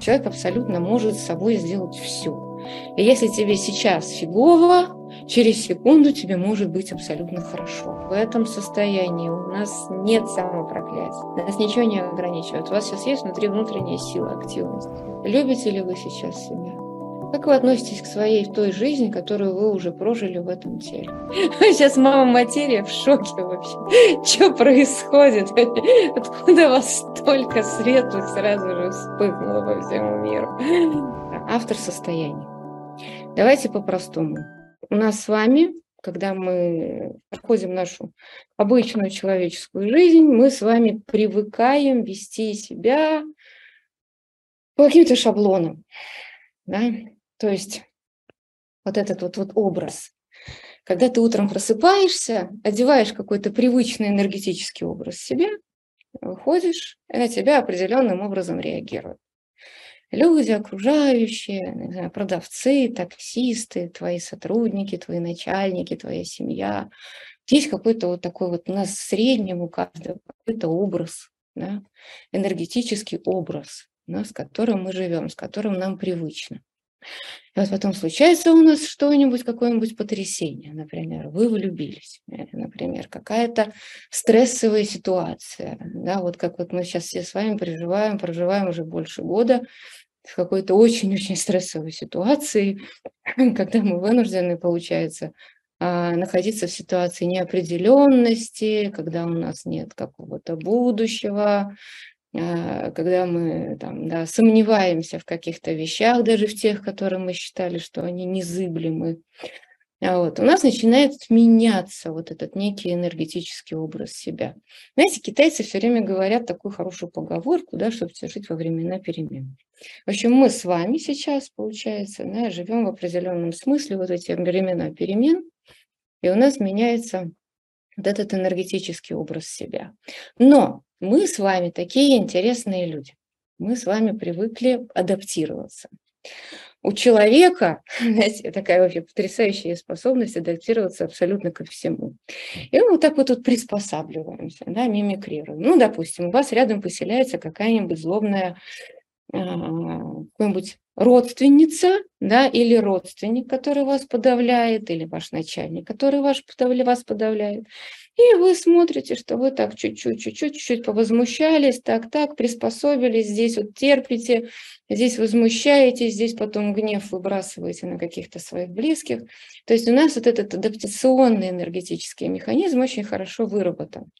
Человек абсолютно может с собой сделать все. И если тебе сейчас фигово, через секунду тебе может быть абсолютно хорошо. В этом состоянии у нас нет самопроклятия. Нас ничего не ограничивает. У вас сейчас есть внутри внутренняя сила, активность. Любите ли вы сейчас себя? Как вы относитесь к своей той жизни, которую вы уже прожили в этом теле? Сейчас мама материя в шоке вообще. Что происходит? Откуда вас столько светлых сразу же вспыхнуло по всему миру? Автор состояния. Давайте по-простому. У нас с вами, когда мы проходим нашу обычную человеческую жизнь, мы с вами привыкаем вести себя по каким-то шаблонам. Да? То есть вот этот вот, вот образ. Когда ты утром просыпаешься, одеваешь какой-то привычный энергетический образ себя, выходишь, и на тебя определенным образом реагируют. Люди, окружающие, знаю, продавцы, таксисты, твои сотрудники, твои начальники, твоя семья. Есть какой-то вот такой вот у нас в среднем у каждого какой-то образ, да, энергетический образ, да, с которым мы живем, с которым нам привычно. И вот потом случается у нас что-нибудь, какое-нибудь потрясение, например, вы влюбились, э, например, какая-то стрессовая ситуация, да, вот как вот мы сейчас все с вами переживаем, проживаем уже больше года в какой-то очень-очень стрессовой ситуации, когда мы вынуждены, получается, а, находиться в ситуации неопределенности, когда у нас нет какого-то будущего, когда мы там, да, сомневаемся в каких-то вещах, даже в тех, которые мы считали, что они незыблемы. А вот, у нас начинает меняться вот этот некий энергетический образ себя. Знаете, китайцы все время говорят такую хорошую поговорку, да, чтобы жить во времена перемен. В общем, мы с вами сейчас, получается, да, живем в определенном смысле вот эти времена перемен, и у нас меняется вот этот энергетический образ себя. Но мы с вами такие интересные люди. Мы с вами привыкли адаптироваться. У человека, знаете, такая вообще потрясающая способность адаптироваться абсолютно ко всему. И мы вот так вот тут приспосабливаемся, да, мимикрируем. Ну, допустим, у вас рядом поселяется какая-нибудь злобная а, какой-нибудь родственница, да, или родственник, который вас подавляет, или ваш начальник, который ваш, вас подавляет. И вы смотрите, что вы так чуть-чуть, чуть-чуть, чуть-чуть повозмущались, так-так, приспособились, здесь вот терпите, здесь возмущаетесь, здесь потом гнев выбрасываете на каких-то своих близких. То есть у нас вот этот адаптационный энергетический механизм очень хорошо выработан.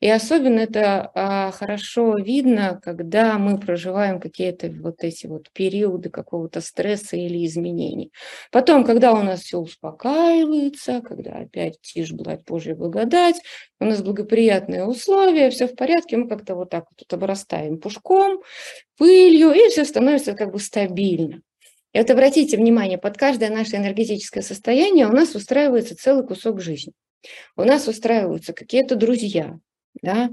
И особенно это а, хорошо видно, когда мы проживаем какие-то вот эти вот периоды какого-то стресса или изменений. Потом, когда у нас все успокаивается, когда опять тишь, блать, Божья благодать, у нас благоприятные условия, все в порядке, мы как-то вот так вот обрастаем пушком, пылью, и все становится как бы стабильно. И вот обратите внимание, под каждое наше энергетическое состояние у нас устраивается целый кусок жизни. У нас устраиваются какие-то друзья, да,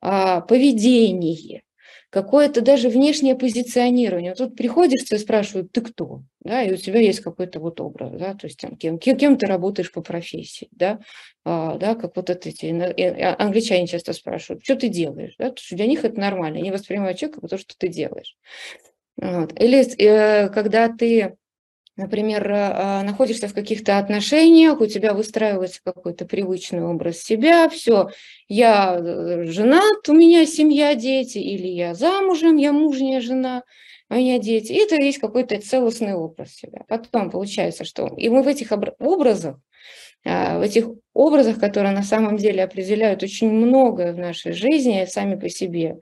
а, поведение, какое-то даже внешнее позиционирование. Тут приходишь, тебя спрашивают, ты кто? Да, и у тебя есть какой-то вот образ, да, то есть там, кем, кем, ты работаешь по профессии, да, а, да, как вот это эти а, англичане часто спрашивают, что ты делаешь, да, то есть для них это нормально, они воспринимают человека по то, что ты делаешь. Вот. Или э, когда ты например, а, находишься в каких-то отношениях, у тебя выстраивается какой-то привычный образ себя, все, я э, женат, у меня семья, дети, или я замужем, я мужняя жена, у меня дети. И это есть какой-то целостный образ себя. Потом получается, что и мы в этих образах, а, в этих образах, которые на самом деле определяют очень многое в нашей жизни сами по себе, а,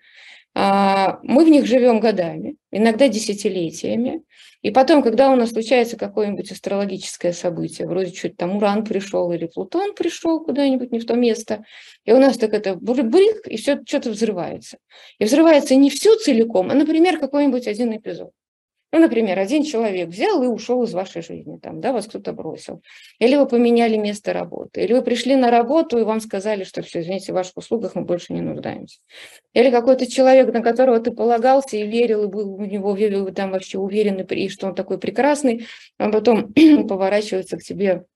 мы в них живем годами, иногда десятилетиями. И потом, когда у нас случается какое-нибудь астрологическое событие, вроде что-то там Уран пришел или Плутон пришел куда-нибудь не в то место, и у нас так это брик, и все что-то взрывается. И взрывается не все целиком, а, например, какой-нибудь один эпизод. Ну, например, один человек взял и ушел из вашей жизни, там, да, вас кто-то бросил. Или вы поменяли место работы. Или вы пришли на работу, и вам сказали, что все, извините, в ваших услугах мы больше не нуждаемся. Или какой-то человек, на которого ты полагался и верил, и был у него там вообще уверен, и что он такой прекрасный, а потом поворачивается к тебе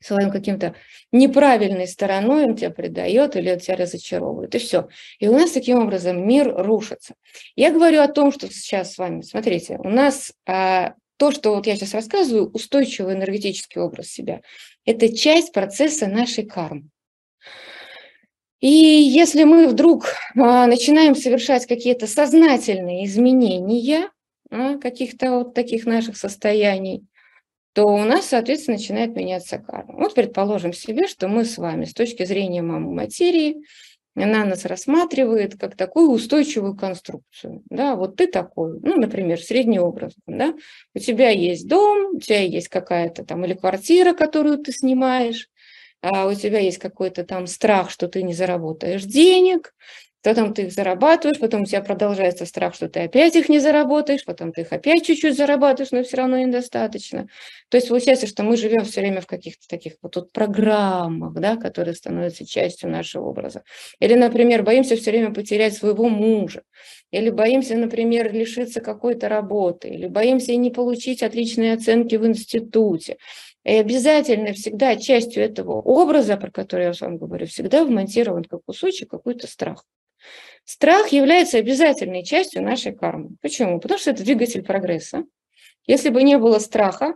своим каким-то неправильной стороной он тебя предает или он тебя разочаровывает, и все. И у нас таким образом мир рушится. Я говорю о том, что сейчас с вами, смотрите, у нас а, то, что вот я сейчас рассказываю, устойчивый энергетический образ себя, это часть процесса нашей кармы. И если мы вдруг а, начинаем совершать какие-то сознательные изменения а, каких-то вот таких наших состояний, то у нас, соответственно, начинает меняться карма. Вот предположим себе, что мы с вами с точки зрения мамы материи, она нас рассматривает как такую устойчивую конструкцию. Да, вот ты такой, ну, например, среднеобразный, да, у тебя есть дом, у тебя есть какая-то там или квартира, которую ты снимаешь, а у тебя есть какой-то там страх, что ты не заработаешь денег, Потом ты их зарабатываешь, потом у тебя продолжается страх, что ты опять их не заработаешь, потом ты их опять чуть-чуть зарабатываешь, но все равно недостаточно. То есть получается, что мы живем все время в каких-то таких вот тут программах, да, которые становятся частью нашего образа. Или, например, боимся все время потерять своего мужа, или боимся, например, лишиться какой-то работы, или боимся не получить отличные оценки в институте. И обязательно всегда частью этого образа, про который я с вами говорю, всегда вмонтирован как кусочек какой-то страх. Страх является обязательной частью нашей кармы. Почему? Потому что это двигатель прогресса. Если бы не было страха,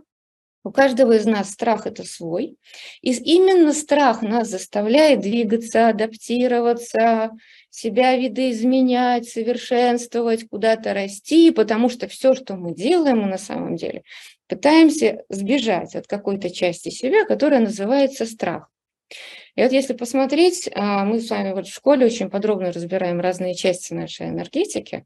у каждого из нас страх это свой. И именно страх нас заставляет двигаться, адаптироваться, себя видоизменять, совершенствовать, куда-то расти, потому что все, что мы делаем, мы на самом деле пытаемся сбежать от какой-то части себя, которая называется страх. И вот если посмотреть, а, мы с вами вот в школе очень подробно разбираем разные части нашей энергетики,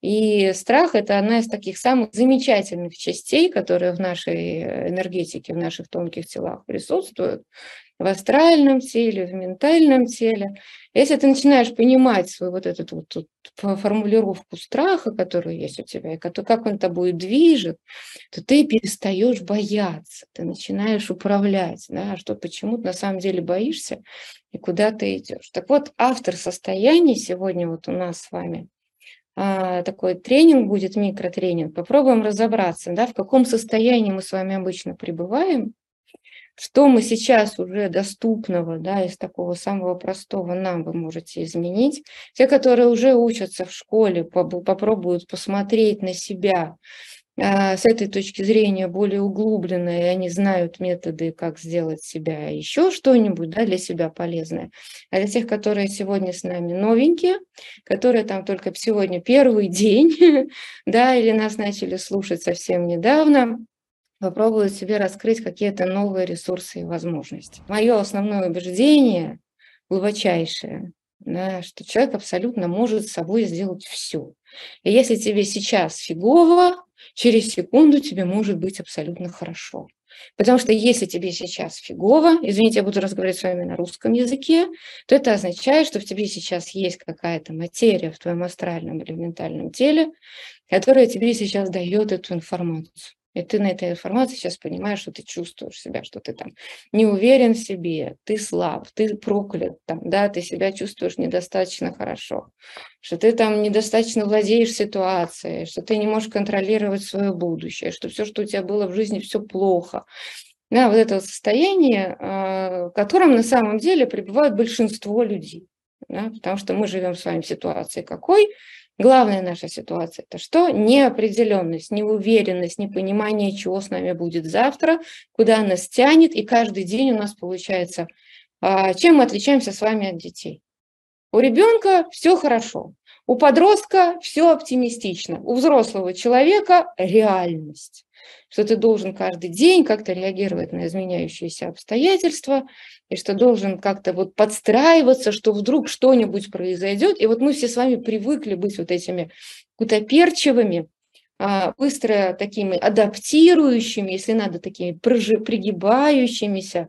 и страх – это одна из таких самых замечательных частей, которые в нашей энергетике, в наших тонких телах присутствуют в астральном теле, в ментальном теле. Если ты начинаешь понимать свою вот эту вот, вот формулировку страха, которая есть у тебя, и как он тобой движет, то ты перестаешь бояться, ты начинаешь управлять, да, что почему ты на самом деле боишься и куда ты идешь. Так вот, автор состояний сегодня вот у нас с вами а, такой тренинг будет, микротренинг. Попробуем разобраться, да, в каком состоянии мы с вами обычно пребываем, что мы сейчас уже доступного, да, из такого самого простого нам вы можете изменить. Те, которые уже учатся в школе, попробуют посмотреть на себя а, с этой точки зрения более углубленно, и они знают методы, как сделать себя еще что-нибудь да, для себя полезное. А для тех, которые сегодня с нами новенькие, которые там только сегодня первый день, да, или нас начали слушать совсем недавно, попробовать себе раскрыть какие-то новые ресурсы и возможности. Мое основное убеждение, глубочайшее, да, что человек абсолютно может с собой сделать все. И если тебе сейчас фигово, через секунду тебе может быть абсолютно хорошо. Потому что если тебе сейчас фигово, извините, я буду разговаривать с вами на русском языке, то это означает, что в тебе сейчас есть какая-то материя в твоем астральном или ментальном теле, которая тебе сейчас дает эту информацию. И ты на этой информации сейчас понимаешь, что ты чувствуешь себя, что ты там не уверен в себе, ты слаб, ты проклят, там, да, ты себя чувствуешь недостаточно хорошо, что ты там недостаточно владеешь ситуацией, что ты не можешь контролировать свое будущее, что все, что у тебя было в жизни, все плохо. Да, вот это состояние, а, в котором на самом деле пребывают большинство людей. Да, потому что мы живем с вами в ситуации какой? Главная наша ситуация – это что? Неопределенность, неуверенность, непонимание, чего с нами будет завтра, куда нас тянет, и каждый день у нас получается, а, чем мы отличаемся с вами от детей. У ребенка все хорошо, у подростка все оптимистично, у взрослого человека реальность что ты должен каждый день как-то реагировать на изменяющиеся обстоятельства, и что должен как-то вот подстраиваться, что вдруг что-нибудь произойдет. И вот мы все с вами привыкли быть вот этими кутоперчивыми, а, быстро такими адаптирующими, если надо, такими пригибающимися,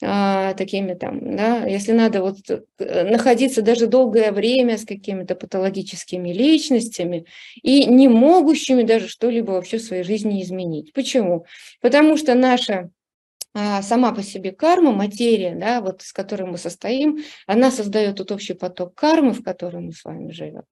такими там, да, если надо вот э, находиться даже долгое время с какими-то патологическими личностями и не могущими даже что-либо вообще в своей жизни изменить. Почему? Потому что наша а, сама по себе карма, материя, да, вот с которой мы состоим, она создает тот общий поток кармы, в котором мы с вами живем.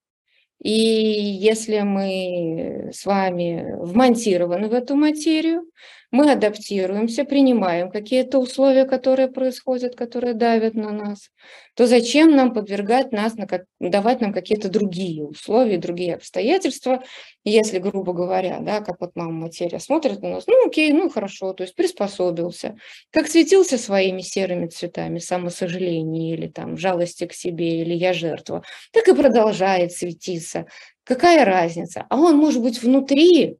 И если мы с вами вмонтированы в эту материю, мы адаптируемся, принимаем какие-то условия, которые происходят, которые давят на нас, то зачем нам подвергать нас, на как, давать нам какие-то другие условия, другие обстоятельства, если, грубо говоря, да, как вот мама материя смотрит на нас, ну окей, ну хорошо, то есть приспособился, как светился своими серыми цветами, самосожаление или там жалости к себе, или я жертва, так и продолжает светиться. Какая разница? А он может быть внутри,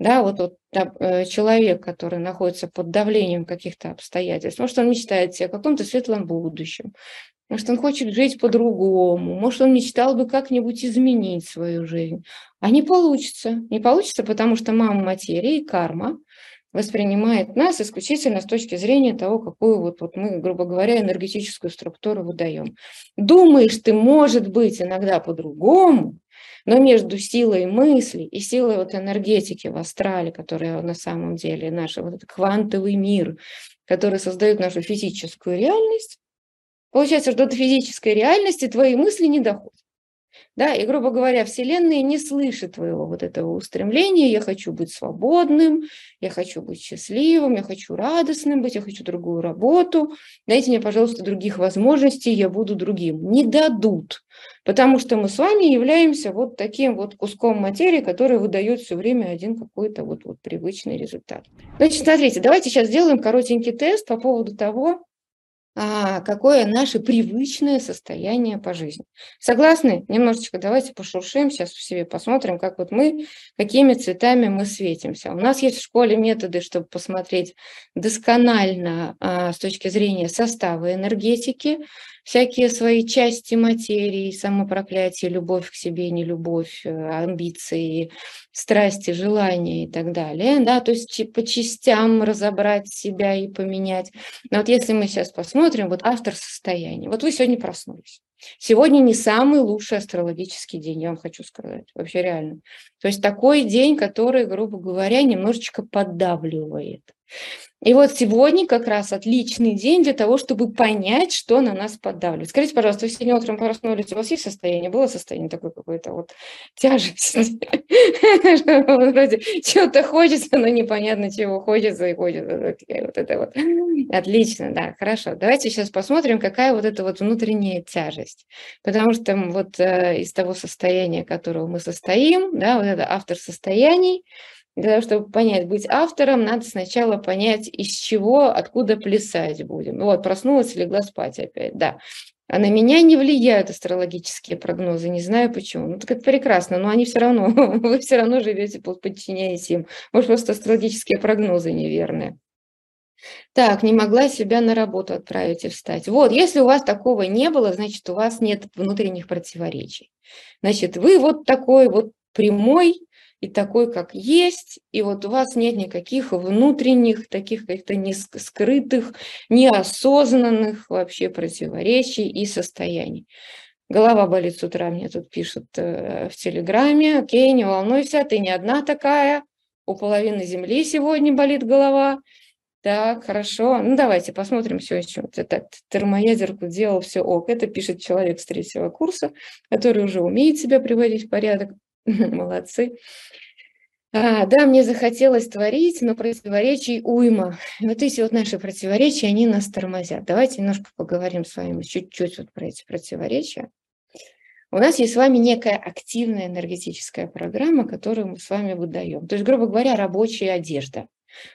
да, вот, вот э, человек, который находится под давлением каких-то обстоятельств, может, он мечтает себе о каком-то светлом будущем, может, он хочет жить по-другому, может, он мечтал бы как-нибудь изменить свою жизнь. А не получится. Не получится, потому что мама материи и карма воспринимает нас исключительно с точки зрения того, какую вот, вот мы, грубо говоря, энергетическую структуру выдаем. Думаешь ты, может быть, иногда по-другому, но между силой мысли и силой вот энергетики в астрале, которая на самом деле наш вот этот квантовый мир, который создает нашу физическую реальность, Получается, что до физической реальности твои мысли не доходят. Да, и, грубо говоря, Вселенная не слышит твоего вот этого устремления. Я хочу быть свободным, я хочу быть счастливым, я хочу радостным быть, я хочу другую работу. Дайте мне, пожалуйста, других возможностей, я буду другим. Не дадут, потому что мы с вами являемся вот таким вот куском материи, который выдает все время один какой-то вот, вот привычный результат. Значит, смотрите, давайте сейчас сделаем коротенький тест по поводу того, какое наше привычное состояние по жизни. Согласны? Немножечко давайте пошуршим, сейчас в себе посмотрим, как вот мы, какими цветами мы светимся. У нас есть в школе методы, чтобы посмотреть досконально а, с точки зрения состава энергетики, всякие свои части материи, самопроклятие, любовь к себе, нелюбовь, э, амбиции, страсти, желания и так далее. Да? То есть по частям разобрать себя и поменять. Но вот если мы сейчас посмотрим, вот автор состояния. Вот вы сегодня проснулись. Сегодня не самый лучший астрологический день, я вам хочу сказать, вообще реально. То есть такой день, который, грубо говоря, немножечко поддавливает. И вот сегодня как раз отличный день для того, чтобы понять, что на нас поддавливает. Скажите, пожалуйста, вы сегодня утром проснулись, у вас есть состояние? Было состояние такое какое-то вот тяжесть? Чего-то хочется, но непонятно чего хочется и хочется. Вот это вот. Отлично, да, хорошо. Давайте сейчас посмотрим, какая вот эта вот внутренняя тяжесть. Потому что вот э, из того состояния, которого мы состоим, да, вот это автор состояний, для того, чтобы понять, быть автором, надо сначала понять, из чего, откуда плясать будем. Вот, проснулась, легла спать опять, да. А на меня не влияют астрологические прогнозы, не знаю почему. Ну, так это прекрасно, но они все равно, вы все равно живете, подчиняясь им. Может, просто астрологические прогнозы неверные. Так, не могла себя на работу отправить и встать. Вот, если у вас такого не было, значит, у вас нет внутренних противоречий. Значит, вы вот такой вот прямой, и такой, как есть, и вот у вас нет никаких внутренних, таких каких-то не скрытых, неосознанных вообще противоречий и состояний. Голова болит с утра, мне тут пишут э, в Телеграме. Окей, не волнуйся, ты не одна такая. У половины земли сегодня болит голова. Так, хорошо. Ну, давайте посмотрим все еще. Вот это термоядерку делал, все ок. Это пишет человек с третьего курса, который уже умеет себя приводить в порядок. Молодцы. А, да, мне захотелось творить, но противоречий уйма. Вот эти вот наши противоречия, они нас тормозят. Давайте немножко поговорим с вами чуть-чуть вот про эти противоречия. У нас есть с вами некая активная энергетическая программа, которую мы с вами выдаем. То есть, грубо говоря, рабочая одежда.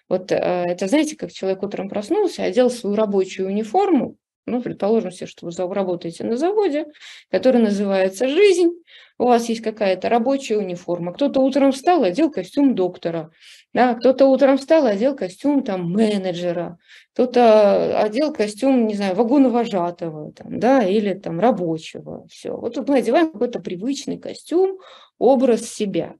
Вот э, это, знаете, как человек утром проснулся, одел свою рабочую униформу, ну, предположим себе, что вы работаете на заводе, который называется «Жизнь», у вас есть какая-то рабочая униформа, кто-то утром встал, одел костюм доктора, да, кто-то утром встал, одел костюм там менеджера, кто-то одел костюм, не знаю, вагоновожатого, там, да, или там рабочего, все. Вот тут мы одеваем какой-то привычный костюм, образ себя.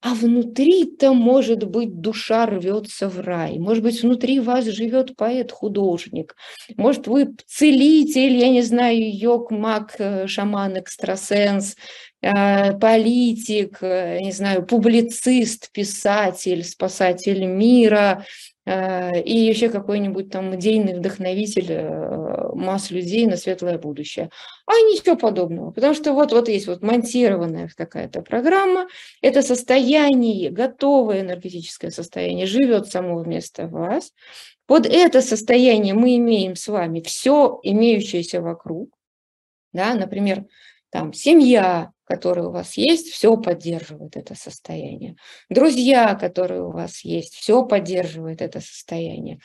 А внутри-то, может быть, душа рвется в рай. Может быть, внутри вас живет поэт-художник. Может, вы целитель, я не знаю, йог, маг, э, шаман, экстрасенс, э, политик, э, не знаю, публицист, писатель, спасатель мира, и еще какой-нибудь там идейный вдохновитель э, масс людей на светлое будущее. А ничего подобного, потому что вот, вот есть вот монтированная какая-то программа, это состояние, готовое энергетическое состояние живет само вместо вас. Под это состояние мы имеем с вами все имеющееся вокруг, да, например, там семья, которая у вас есть, все поддерживает это состояние. Друзья, которые у вас есть, все поддерживает это состояние.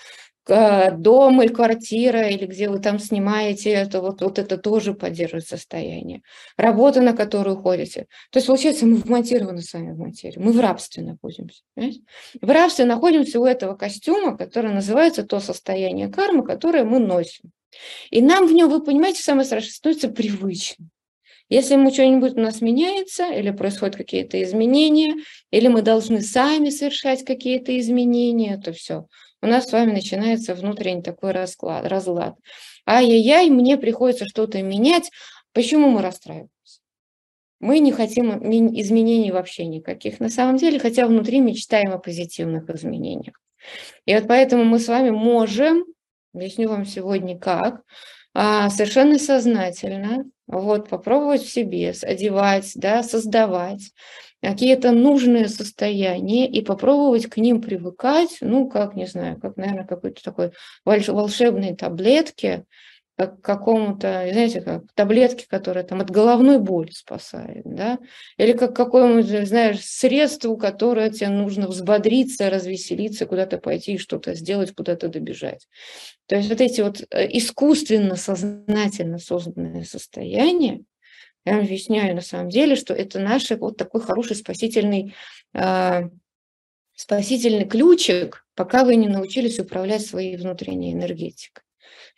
Дом или квартира, или где вы там снимаете, это вот, вот это тоже поддерживает состояние. Работа, на которую ходите. То есть, получается, мы вмонтированы сами в материю. Мы в рабстве находимся. Понимаете? В рабстве находимся у этого костюма, который называется то состояние кармы, которое мы носим. И нам в нем, вы понимаете, самое страшное, становится привычным. Если ему что-нибудь у нас меняется, или происходят какие-то изменения, или мы должны сами совершать какие-то изменения, то все. У нас с вами начинается внутренний такой расклад, разлад. Ай-яй-яй, мне приходится что-то менять. Почему мы расстраиваемся? Мы не хотим изменений вообще никаких. На самом деле, хотя внутри мечтаем о позитивных изменениях. И вот поэтому мы с вами можем, объясню вам сегодня как, а, совершенно сознательно вот, попробовать в себе одевать, да, создавать какие-то нужные состояния и попробовать к ним привыкать, ну, как, не знаю, как, наверное, какой-то такой волшебной таблетки, как какому-то, знаете, как таблетки, которые там от головной боли спасают, да, или как какому-то, знаешь, средству, которое тебе нужно взбодриться, развеселиться, куда-то пойти, что-то сделать, куда-то добежать. То есть вот эти вот э, искусственно, сознательно созданные состояния, я объясняю на самом деле, что это наш вот такой хороший спасительный, э, спасительный ключик, пока вы не научились управлять своей внутренней энергетикой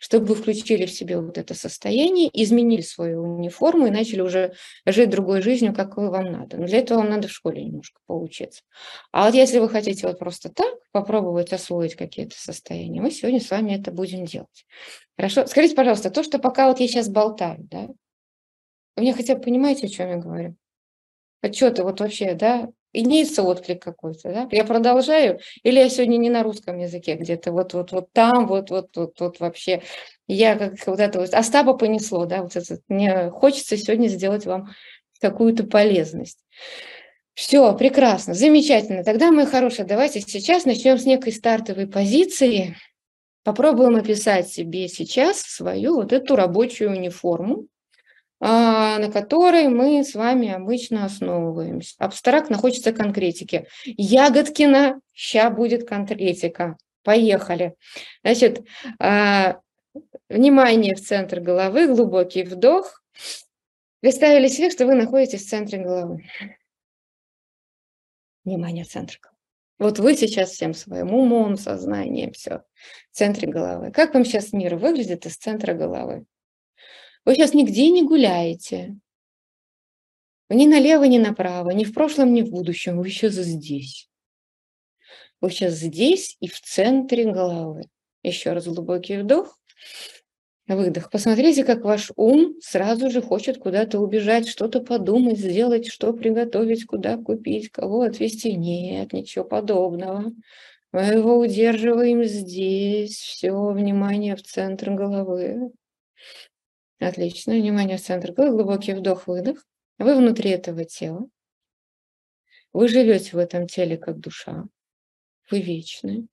чтобы вы включили в себе вот это состояние, изменили свою униформу и начали уже жить другой жизнью, какой вам надо. Но для этого вам надо в школе немножко поучиться. А вот если вы хотите вот просто так попробовать освоить какие-то состояния, мы сегодня с вами это будем делать. Хорошо? Скажите, пожалуйста, то, что пока вот я сейчас болтаю, да, вы мне хотя бы понимаете, о чем я говорю? Что-то вот вообще, да, имеется отклик какой-то, да? Я продолжаю, или я сегодня не на русском языке где-то, вот, вот, вот там, вот, вот, вот, вот вообще. Я как вот это вот, Остапа понесло, да, вот это. Мне хочется сегодня сделать вам какую-то полезность. Все, прекрасно, замечательно. Тогда, мои хорошие, давайте сейчас начнем с некой стартовой позиции. Попробуем описать себе сейчас свою вот эту рабочую униформу, на которой мы с вами обычно основываемся. Абстрактно хочется конкретики. Ягодкина, ща будет конкретика. Поехали. Значит, а, внимание в центр головы, глубокий вдох. Представили себе, что вы находитесь в центре головы. Внимание центр головы. Вот вы сейчас всем своим умом, сознанием, все, в центре головы. Как вам сейчас мир выглядит из центра головы? Вы сейчас нигде не гуляете. Ни налево, ни направо, ни в прошлом, ни в будущем. Вы сейчас здесь. Вы сейчас здесь и в центре головы. Еще раз глубокий вдох, выдох. Посмотрите, как ваш ум сразу же хочет куда-то убежать, что-то подумать, сделать, что приготовить, куда купить, кого отвезти. Нет, ничего подобного. Мы его удерживаем здесь. Все, внимание в центр головы. Отлично. Внимание в центр головы. Глубокий вдох-выдох. Вы внутри этого тела. Вы живете в этом теле как душа. Вы вечны.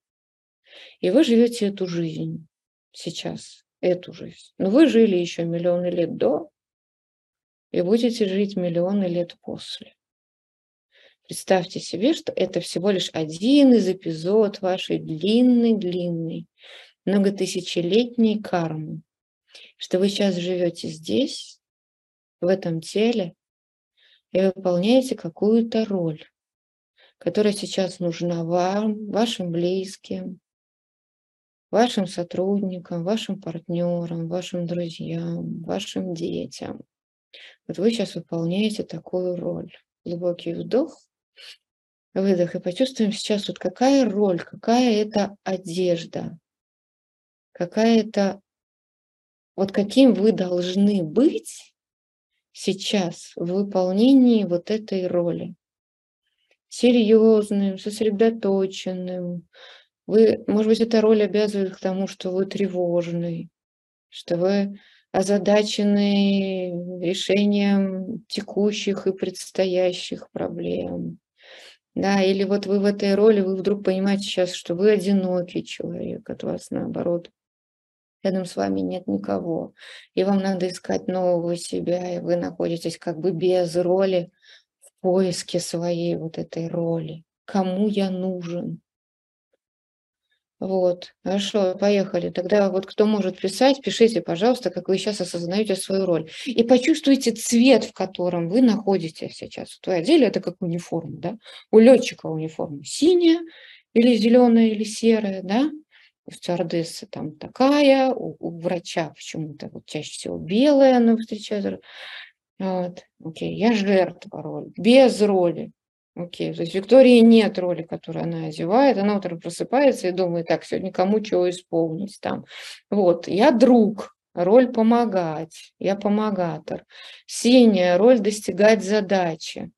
И вы живете эту жизнь сейчас, эту жизнь. Но вы жили еще миллионы лет до и будете жить миллионы лет после. Представьте себе, что это всего лишь один из эпизод вашей длинной-длинной, многотысячелетней кармы, что вы сейчас живете здесь, в этом теле, и выполняете какую-то роль, которая сейчас нужна вам, вашим близким, вашим сотрудникам, вашим партнерам, вашим друзьям, вашим детям. Вот вы сейчас выполняете такую роль. Глубокий вдох, выдох, и почувствуем сейчас, вот какая роль, какая это одежда, какая это вот каким вы должны быть сейчас в выполнении вот этой роли. Серьезным, сосредоточенным, Вы, может быть, эта роль обязывает к тому, что вы тревожный, что вы озадачены решением текущих и предстоящих проблем. Да, или вот вы в этой роли, вы вдруг понимаете сейчас, что вы одинокий человек, от вас наоборот рядом с вами нет никого, и вам надо искать нового себя, и вы находитесь как бы без роли в поиске своей вот этой роли. Кому я нужен? Вот, хорошо, поехали. Тогда вот кто может писать, пишите, пожалуйста, как вы сейчас осознаете свою роль. И почувствуйте цвет, в котором вы находитесь сейчас. В одели это как униформа, да? У летчика униформа синяя или зеленая или серая, да? У стюардессы там такая, у, у врача почему-то вот чаще всего белая она встречается. Вот, окей, я жертва роли, без роли. Окей, то есть Виктории нет роли, которую она одевает, она утром просыпается и думает, так, сегодня кому чего исполнить там. Вот, я друг, роль помогать, я помогатор. Синяя роль достигать задачи.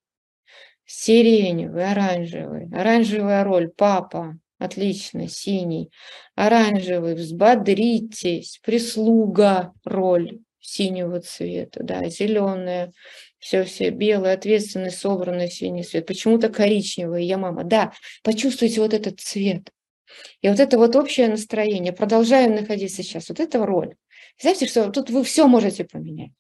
Сиреневый, оранжевый. Оранжевая роль папа, отлично, синий. Оранжевый, взбодритесь, прислуга роль синего цвета, да, зеленая все-все белое, ответственный, собранный синий цвет, почему-то коричневый, я мама. Да, почувствуйте вот этот цвет. И вот это вот общее настроение, продолжаем находиться сейчас, вот это роль. Знаете, что тут вы все можете поменять.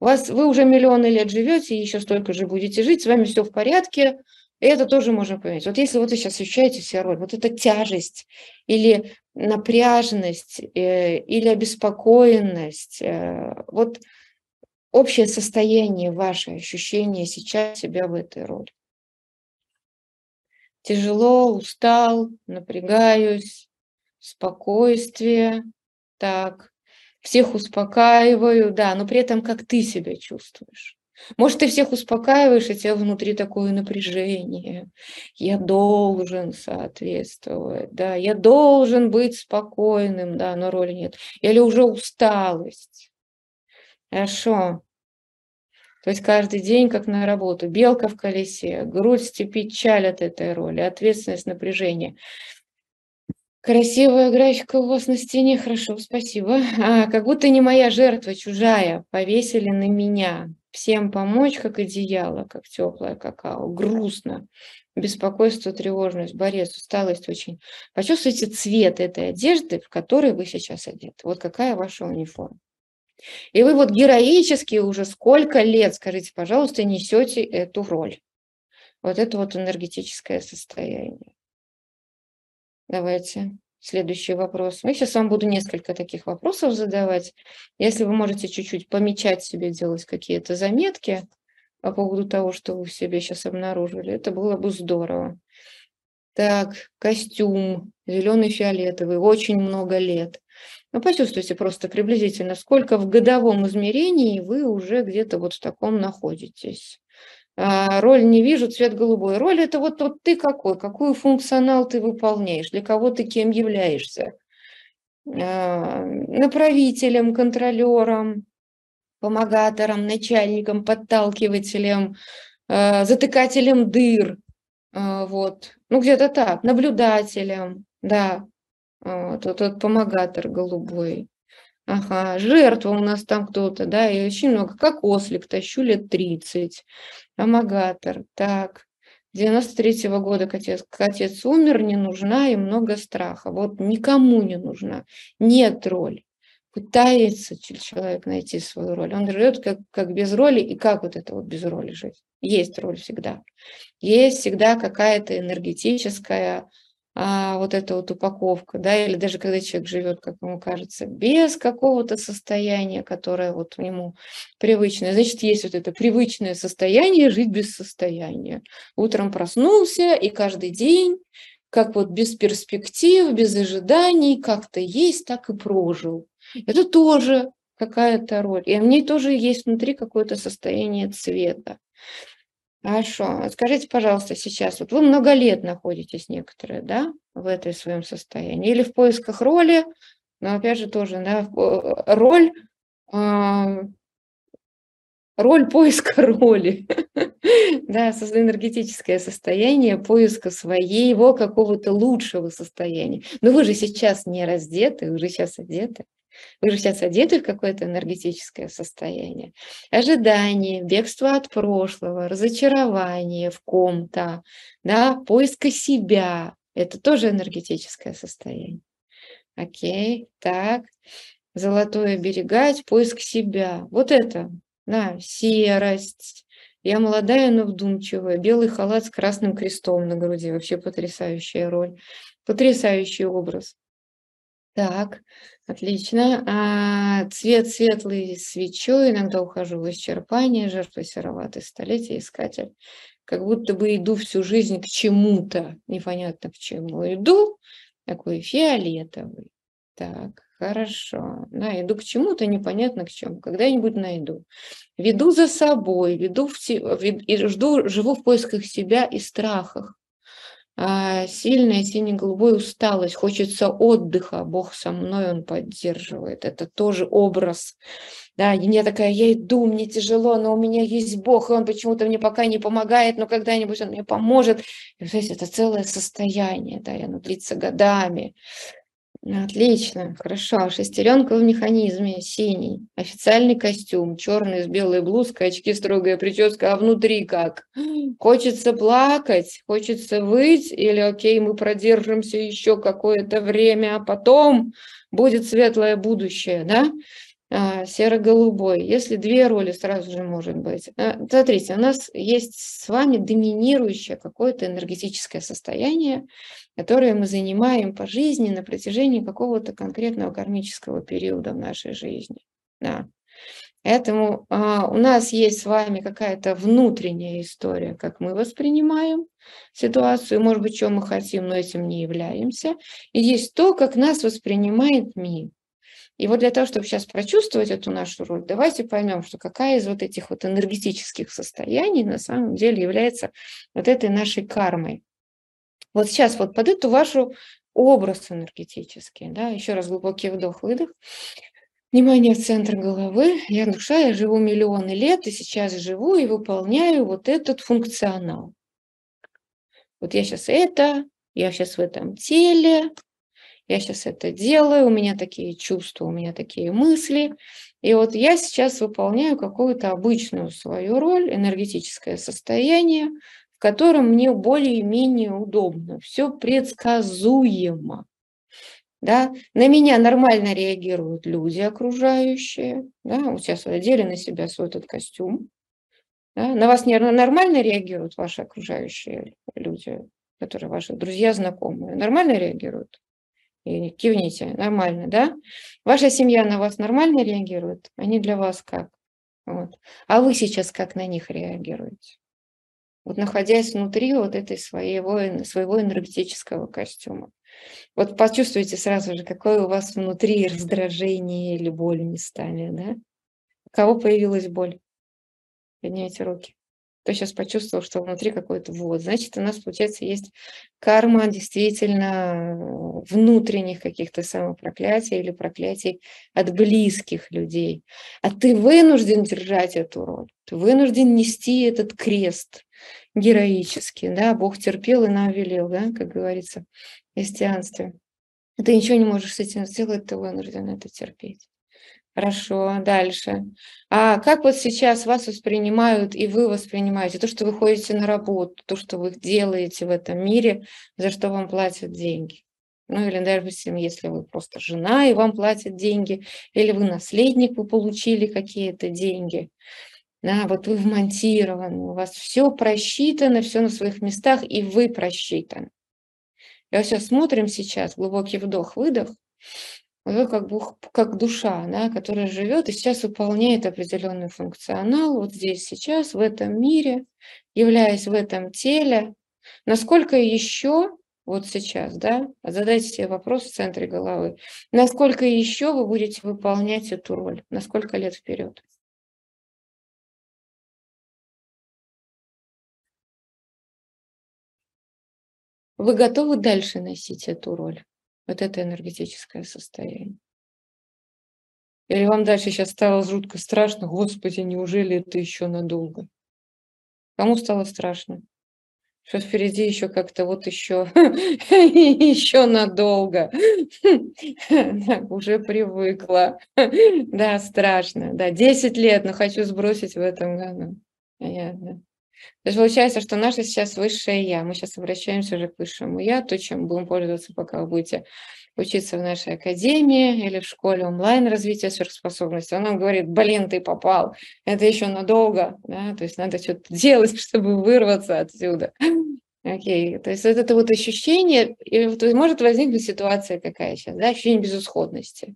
У вас, вы уже миллионы лет живете, и еще столько же будете жить, с вами все в порядке, и это тоже можно поменять. Вот если вот вы сейчас ощущаете себя роль, вот эта тяжесть или напряженность, э, или обеспокоенность, э, вот общее состояние, ваше ощущение сейчас себя в этой роли. Тяжело, устал, напрягаюсь, спокойствие, так, всех успокаиваю, да, но при этом как ты себя чувствуешь. Может, ты всех успокаиваешь, у тебя внутри такое напряжение. Я должен соответствовать, да, я должен быть спокойным, да, но роли нет. Или уже усталость. Хорошо. То есть каждый день как на работу. Белка в колесе, грудь степи печаль от этой роли, ответственность, напряжение. Красивая графика у вас на стене, хорошо, спасибо. А, как будто не моя жертва, чужая, повесили на меня. Всем помочь, как одеяло, как теплое какао. Грустно, беспокойство, тревожность, борец, усталость очень. Почувствуйте цвет этой одежды, в которой вы сейчас одеты. Вот какая ваша униформа. И вы вот героически уже сколько лет, скажите, пожалуйста, несете эту роль. Вот это вот энергетическое состояние. Давайте следующий вопрос. Я сейчас вам буду несколько таких вопросов задавать. Если вы можете чуть-чуть помечать себе, делать какие-то заметки по поводу того, что вы в себе сейчас обнаружили, это было бы здорово. Так, костюм зеленый, фиолетовый, очень много лет. Ну, почувствуйте просто приблизительно, сколько в годовом измерении вы уже где-то вот в таком находитесь. А, роль не вижу, цвет голубой. Роль это вот, вот ты какой, какую функционал ты выполняешь, для кого ты кем являешься. А, направителем, контролером, помогатором, начальником, подталкивателем, а, затыкателем дыр, вот, ну где-то так, наблюдателем, да, вот, вот помогатор голубой. Ага, жертва у нас там кто-то, да, и очень много. Как ослик, тащу лет 30. Помогатор, так. 93-го года отец, отец умер, не нужна и много страха. Вот никому не нужна. Нет роли. Пытается человек найти свою роль. Он живет как, как без роли. И как вот это вот без роли жить? Есть роль всегда. Есть всегда какая-то энергетическая а, вот эта вот упаковка, да, или даже когда человек живет, как ему кажется, без какого-то состояния, которое вот ему привычное. Значит, есть вот это привычное состояние жить без состояния. Утром проснулся и каждый день как вот без перспектив, без ожиданий, как-то есть, так и прожил. Это тоже какая-то роль. И в ней тоже есть внутри какое-то состояние цвета. Хорошо. Скажите, пожалуйста, сейчас, вот вы много лет находитесь некоторые, да, в этой своем состоянии, или в поисках роли, но опять же тоже, да, роль, э, роль поиска роли. Да, энергетическое состояние поиска своего какого-то лучшего состояния. Но вы же сейчас не раздеты, вы же сейчас одеты. Вы же сейчас одеты в какое-то энергетическое состояние. Ожидание, бегство от прошлого, разочарование в ком-то, да, поиска себя. Это тоже энергетическое состояние. Окей, так. Золотое берегать, поиск себя. Вот это, да, серость. Я молодая, но вдумчивая. Белый халат с красным крестом на груди. Вообще потрясающая роль. Потрясающий образ. Так, отлично. А, цвет светлый свечой, иногда ухожу в исчерпание, жертва сероватый столетие, искатель. Как будто бы иду всю жизнь к чему-то, непонятно к чему. Иду, такой фиолетовый. Так, хорошо. Да, иду к чему-то, непонятно к чему. Когда-нибудь найду. Веду за собой, веду в, и жду, живу в поисках себя и страхах. А, сильная сине-голубой усталость, хочется отдыха, Бог со мной, Он поддерживает. Это тоже образ. Да, я такая, я иду, мне тяжело, но у меня есть Бог, и Он почему-то мне пока не помогает, но когда-нибудь Он мне поможет. И, есть это целое состояние, да, и оно длится годами. Отлично, хорошо. Шестеренка в механизме, синий. Официальный костюм, черный с белой блузкой, очки, строгая прическа, а внутри как? Хочется плакать, хочется выть, или окей, мы продержимся еще какое-то время, а потом будет светлое будущее, да? А, серо-голубой. Если две роли сразу же может быть. А, смотрите, у нас есть с вами доминирующее какое-то энергетическое состояние, которое мы занимаем по жизни на протяжении какого-то конкретного кармического периода в нашей жизни. Да. Поэтому а, у нас есть с вами какая-то внутренняя история, как мы воспринимаем ситуацию, может быть, чем мы хотим, но этим не являемся. И есть то, как нас воспринимает мир. И вот для того, чтобы сейчас прочувствовать эту нашу роль, давайте поймем, что какая из вот этих вот энергетических состояний на самом деле является вот этой нашей кармой. Вот сейчас вот под эту вашу образ энергетический, да, еще раз глубокий вдох-выдох. Внимание в центр головы. Я душа, я живу миллионы лет, и сейчас живу и выполняю вот этот функционал. Вот я сейчас это, я сейчас в этом теле, я сейчас это делаю, у меня такие чувства, у меня такие мысли. И вот я сейчас выполняю какую-то обычную свою роль, энергетическое состояние, в котором мне более-менее удобно, все предсказуемо. Да? На меня нормально реагируют люди окружающие. Да? Вот сейчас вы одели на себя свой этот костюм. Да? На вас нормально реагируют ваши окружающие люди, которые ваши друзья, знакомые? Нормально реагируют? И кивните, нормально, да? Ваша семья на вас нормально реагирует? Они для вас как? Вот. А вы сейчас как на них реагируете? Вот находясь внутри вот этой своего, своего энергетического костюма. Вот почувствуйте сразу же, какое у вас внутри раздражение или боль местами, да? У кого появилась боль? Поднимите руки кто сейчас почувствовал, что внутри какой-то вот. Значит, у нас, получается, есть карма действительно внутренних каких-то самопроклятий или проклятий от близких людей. А ты вынужден держать эту роль, ты вынужден нести этот крест героический, да, Бог терпел и нам велел, да, как говорится в христианстве. Ты ничего не можешь с этим сделать, ты вынужден это терпеть. Хорошо, дальше. А как вот сейчас вас воспринимают и вы воспринимаете то, что вы ходите на работу, то, что вы делаете в этом мире, за что вам платят деньги? Ну или даже если вы просто жена и вам платят деньги, или вы наследник, вы получили какие-то деньги. Да, вот вы вмонтированы, у вас все просчитано, все на своих местах, и вы просчитаны. И вот сейчас смотрим сейчас, глубокий вдох-выдох, вы как, бы, как душа, да, которая живет и сейчас выполняет определенный функционал вот здесь, сейчас, в этом мире, являясь в этом теле. Насколько еще, вот сейчас, да, задайте себе вопрос в центре головы, насколько еще вы будете выполнять эту роль, на сколько лет вперед? Вы готовы дальше носить эту роль? Вот это энергетическое состояние. Или вам дальше сейчас стало жутко страшно, Господи, неужели это еще надолго? Кому стало страшно? Что впереди еще как-то вот еще, еще надолго. Уже привыкла. Да, страшно. Да, 10 лет, но хочу сбросить в этом году. Понятно. То есть получается, что наше сейчас высшее я. Мы сейчас обращаемся уже к высшему я, то, чем будем пользоваться, пока вы будете учиться в нашей академии или в школе онлайн развития сверхспособностей, он нам говорит, блин, ты попал, это еще надолго, да? то есть надо что-то делать, чтобы вырваться отсюда. Окей, okay. то есть вот это вот ощущение, и вот может возникнуть ситуация какая сейчас, да, ощущение безысходности.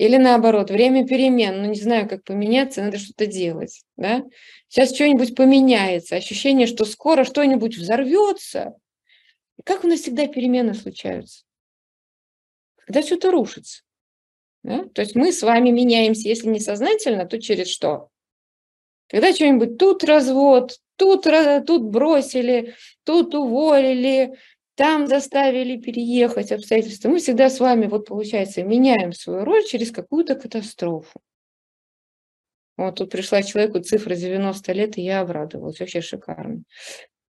Или наоборот, время перемен, ну не знаю, как поменяться, надо что-то делать, да. Сейчас что-нибудь поменяется, ощущение, что скоро что-нибудь взорвется, как у нас всегда перемены случаются? Когда что-то рушится. Да? То есть мы с вами меняемся, если не сознательно, то через что? Когда что-нибудь тут развод, тут, тут бросили, тут уволили, там заставили переехать обстоятельства. Мы всегда с вами, вот получается, меняем свою роль через какую-то катастрофу. Вот тут пришла человеку цифра 90 лет, и я обрадовалась. Вообще шикарно.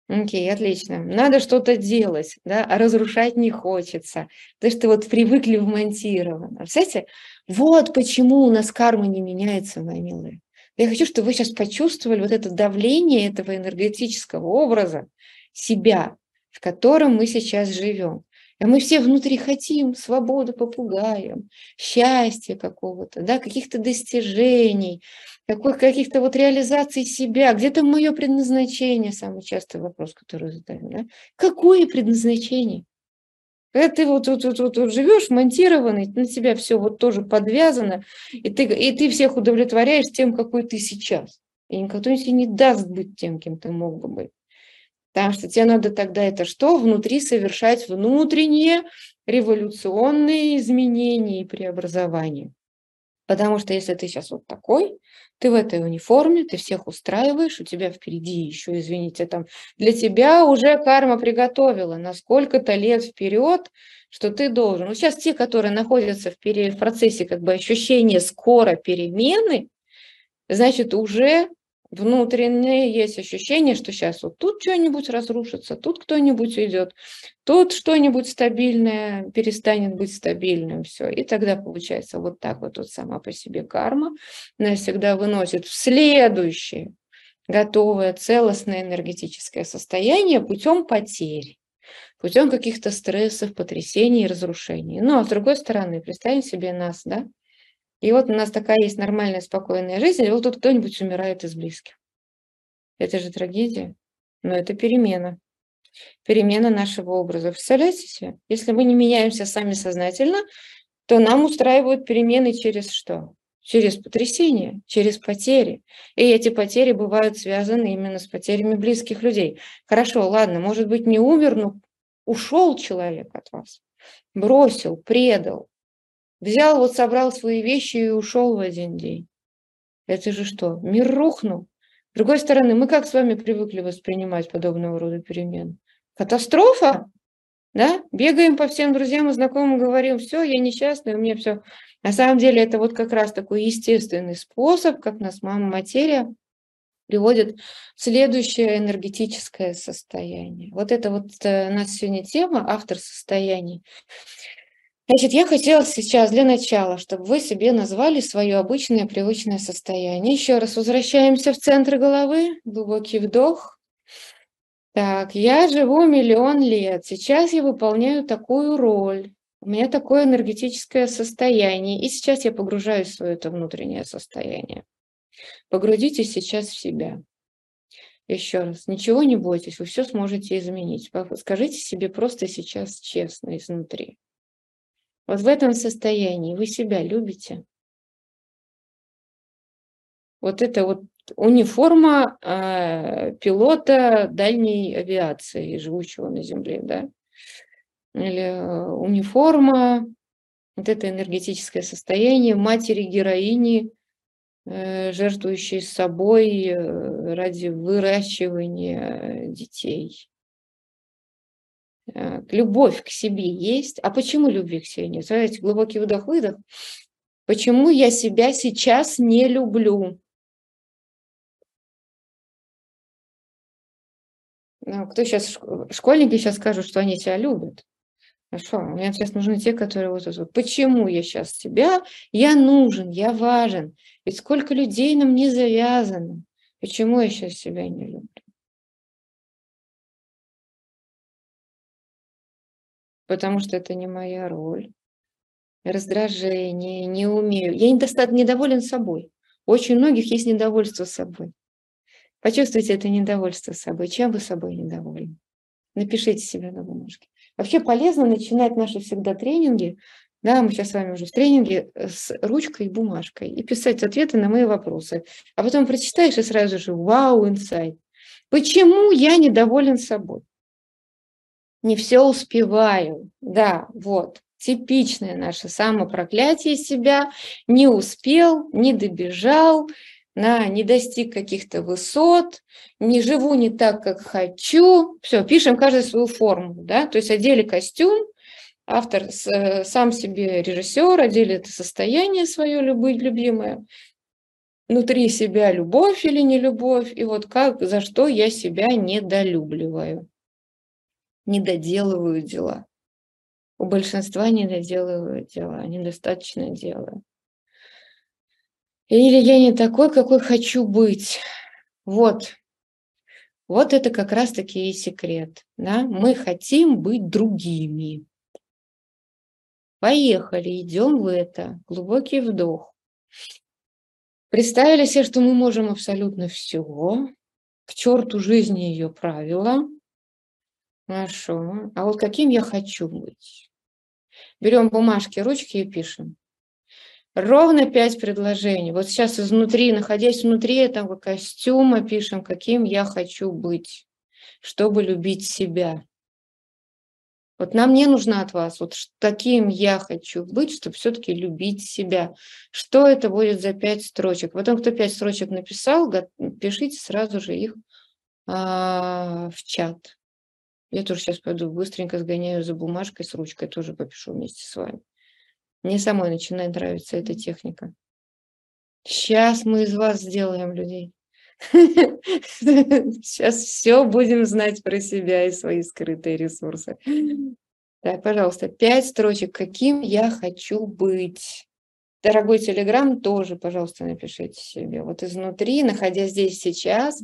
Окей, отлично. Надо что-то делать, да, а разрушать не хочется, потому что вот привыкли вмонтировано. Представляете, вот почему у нас карма не меняется, мои милые. Я хочу, чтобы вы сейчас почувствовали вот это давление этого энергетического образа себя, в котором мы сейчас живем. И мы все внутри хотим свободу попугаем, счастья какого-то, да, каких-то достижений, каких-то вот реализаций себя. Где-то мое предназначение, самый частый вопрос, который задаем. Да? Какое предназначение? Когда ты вот, вот, вот, вот, вот живешь монтированный, на тебя все вот тоже подвязано, и ты, и ты всех удовлетворяешь тем, какой ты сейчас. И никто тебе не даст быть тем, кем ты мог бы быть. Потому что тебе надо тогда это что? Внутри совершать внутренние революционные изменения и преобразования. Потому что если ты сейчас вот такой, ты в этой униформе, ты всех устраиваешь, у тебя впереди еще, извините, там для тебя уже карма приготовила на сколько-то лет вперед, что ты должен. Вот сейчас те, которые находятся в, пере, в процессе как бы ощущения скоро перемены, значит, уже внутреннее есть ощущение, что сейчас вот тут что-нибудь разрушится, тут кто-нибудь уйдет, тут что-нибудь стабильное перестанет быть стабильным, все. И тогда получается вот так вот, вот сама по себе карма нас всегда выносит в следующее готовое целостное энергетическое состояние путем потери путем каких-то стрессов, потрясений разрушений. Ну, а с другой стороны, представим себе нас, да, и вот у нас такая есть нормальная, спокойная жизнь, и вот тут кто-нибудь умирает из близких. Это же трагедия, но это перемена. Перемена нашего образа. Представляете себе? Если мы не меняемся сами сознательно, то нам устраивают перемены через что? Через потрясение, через потери. И эти потери бывают связаны именно с потерями близких людей. Хорошо, ладно, может быть, не умер, но ушел человек от вас, бросил, предал, Взял, вот собрал свои вещи и ушел в один день. Это же что? Мир рухнул. С другой стороны, мы как с вами привыкли воспринимать подобного рода перемены? Катастрофа? Да? Бегаем по всем друзьям и знакомым, говорим, все, я несчастный, у меня все. На самом деле это вот как раз такой естественный способ, как нас мама материя приводит в следующее энергетическое состояние. Вот это вот э, у нас сегодня тема автор состояний. Значит, я хотела сейчас для начала, чтобы вы себе назвали свое обычное привычное состояние. Еще раз возвращаемся в центр головы, глубокий вдох. Так, я живу миллион лет, сейчас я выполняю такую роль, у меня такое энергетическое состояние, и сейчас я погружаюсь в свое это внутреннее состояние. Погрузитесь сейчас в себя. Еще раз, ничего не бойтесь, вы все сможете изменить. Скажите себе просто сейчас честно изнутри. Вот в этом состоянии вы себя любите. Вот это вот униформа э, пилота дальней авиации, живущего на Земле, да? Или э, униформа, вот это энергетическое состояние матери-героини, э, жертвующей собой э, ради выращивания детей. Э, любовь к себе есть. А почему любви к себе нет? Смотрите, глубокий вдох-выдох. Почему я себя сейчас не люблю? Ну, кто сейчас, школьники сейчас скажут, что они себя любят. Хорошо, мне сейчас нужны те, которые вот, вот почему я сейчас тебя, я нужен, я важен. Ведь сколько людей на мне завязано. Почему я сейчас себя не люблю? Потому что это не моя роль. Раздражение, не умею. Я недостаточно недоволен собой. У очень многих есть недовольство собой. Почувствуйте это недовольство собой. Чем вы собой недовольны? Напишите себе на бумажке. Вообще полезно начинать наши всегда тренинги, да, мы сейчас с вами уже в тренинге, э, с ручкой и бумажкой, и писать ответы на мои вопросы. А потом прочитаешь и сразу же вау, инсайт. Почему я недоволен собой? Не все успеваю. Да, вот. Типичное наше самопроклятие себя. Не успел, не добежал, на, не достиг каких-то высот, не живу не так, как хочу. Все, пишем каждый свою форму, да, то есть одели костюм, автор э, сам себе режиссер, одели это состояние свое любимое, внутри себя любовь или не любовь, и вот как, за что я себя недолюбливаю, недоделываю дела. У большинства недоделываю дела, недостаточно делаю. Или я не такой, какой хочу быть. Вот. Вот это как раз-таки и секрет. Да? Мы хотим быть другими. Поехали, идем в это. Глубокий вдох. Представили себе, что мы можем абсолютно все. К черту жизни ее правила. Хорошо. А вот каким я хочу быть? Берем бумажки, ручки и пишем. Ровно пять предложений. Вот сейчас изнутри, находясь внутри этого костюма, пишем, каким я хочу быть, чтобы любить себя. Вот нам не нужно от вас, вот таким я хочу быть, чтобы все-таки любить себя. Что это будет за пять строчек? Потом, кто пять строчек написал, пишите сразу же их а, в чат. Я тоже сейчас пойду быстренько сгоняю за бумажкой с ручкой, тоже попишу вместе с вами. Мне самой начинает нравиться эта техника. Сейчас мы из вас сделаем людей. Сейчас все будем знать про себя и свои скрытые ресурсы. Так, пожалуйста, пять строчек. Каким я хочу быть? Дорогой Телеграм, тоже, пожалуйста, напишите себе. Вот изнутри, находясь здесь сейчас,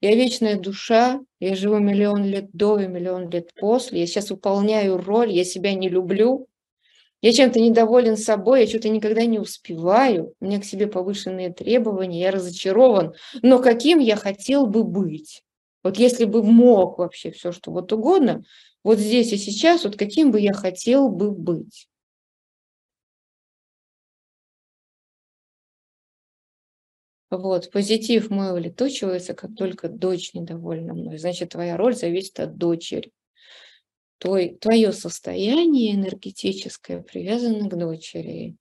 я вечная душа, я живу миллион лет до и миллион лет после, я сейчас выполняю роль, я себя не люблю, я чем-то недоволен собой, я что-то никогда не успеваю, у меня к себе повышенные требования, я разочарован. Но каким я хотел бы быть? Вот если бы мог вообще все, что вот угодно, вот здесь и сейчас, вот каким бы я хотел бы быть? Вот, позитив мой улетучивается, как только дочь недовольна мной. Значит, твоя роль зависит от дочери твой, твое состояние энергетическое привязано к дочери.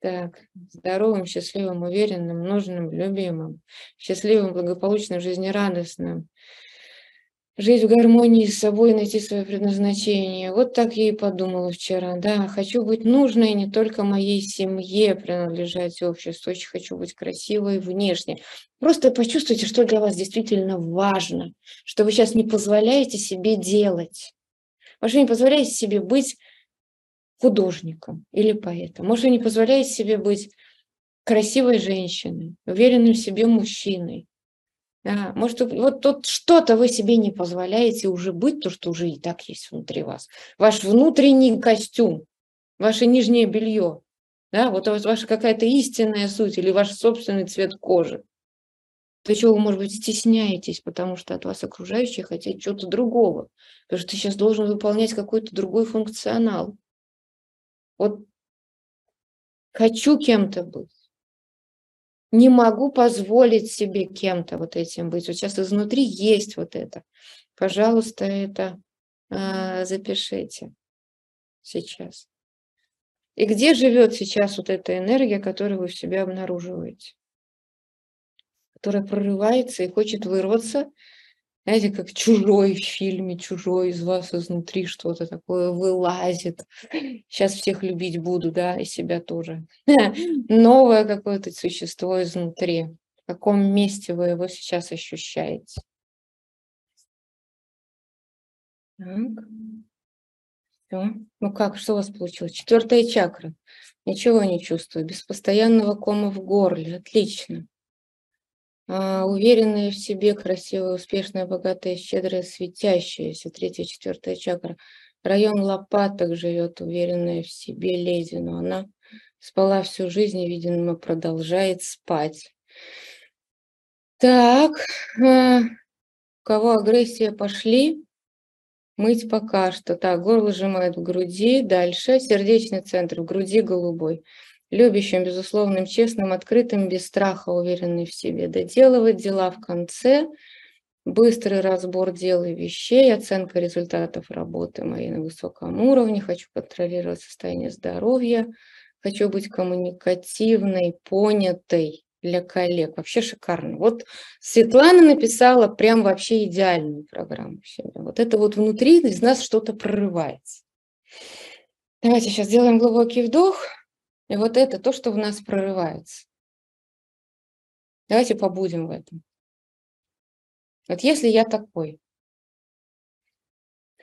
Так, здоровым, счастливым, уверенным, нужным, любимым, счастливым, благополучным, жизнерадостным, жить в гармонии с собой, найти свое предназначение. Вот так я и подумала вчера. Да, хочу быть нужной не только моей семье, принадлежать обществу, очень хочу быть красивой внешне. Просто почувствуйте, что для вас действительно важно, что вы сейчас не позволяете себе делать. Может, вы не позволяете себе быть художником или поэтом. Может, вы не позволяете себе быть красивой женщиной, уверенным в себе мужчиной, да, может, вот тут что-то вы себе не позволяете уже быть, то, что уже и так есть внутри вас. Ваш внутренний костюм, ваше нижнее белье, да, вот ваша какая-то истинная суть или ваш собственный цвет кожи. То, чего вы, может быть, стесняетесь, потому что от вас окружающие хотят чего-то другого, потому что ты сейчас должен выполнять какой-то другой функционал. Вот хочу кем-то быть не могу позволить себе кем-то вот этим быть. Вот сейчас изнутри есть вот это. Пожалуйста, это э, запишите сейчас. И где живет сейчас вот эта энергия, которую вы в себе обнаруживаете? Которая прорывается и хочет вырваться знаете, как чужой в фильме, чужой из вас изнутри что-то такое вылазит. Сейчас всех любить буду, да, и себя тоже. Новое какое-то существо изнутри. В каком месте вы его сейчас ощущаете? Так. Все. Ну как, что у вас получилось? Четвертая чакра. Ничего не чувствую. Без постоянного кома в горле. Отлично. А, уверенная в себе, красивая, успешная, богатая, щедрая, светящаяся. Третья, четвертая чакра. Район лопаток живет, уверенная в себе леди, но она спала всю жизнь и, видимо, продолжает спать. Так, а, у кого агрессия пошли? Мыть пока что. Так, горло сжимает в груди. Дальше. Сердечный центр в груди голубой. Любящим, безусловным, честным, открытым, без страха, уверенный в себе. Доделывать дела в конце. Быстрый разбор дел и вещей, оценка результатов работы моей на высоком уровне. Хочу контролировать состояние здоровья. Хочу быть коммуникативной, понятой для коллег. Вообще шикарно. Вот Светлана написала прям вообще идеальную программу себе. Вот это вот внутри из нас что-то прорывается. Давайте сейчас сделаем глубокий вдох. И вот это то, что в нас прорывается. Давайте побудем в этом. Вот если я такой,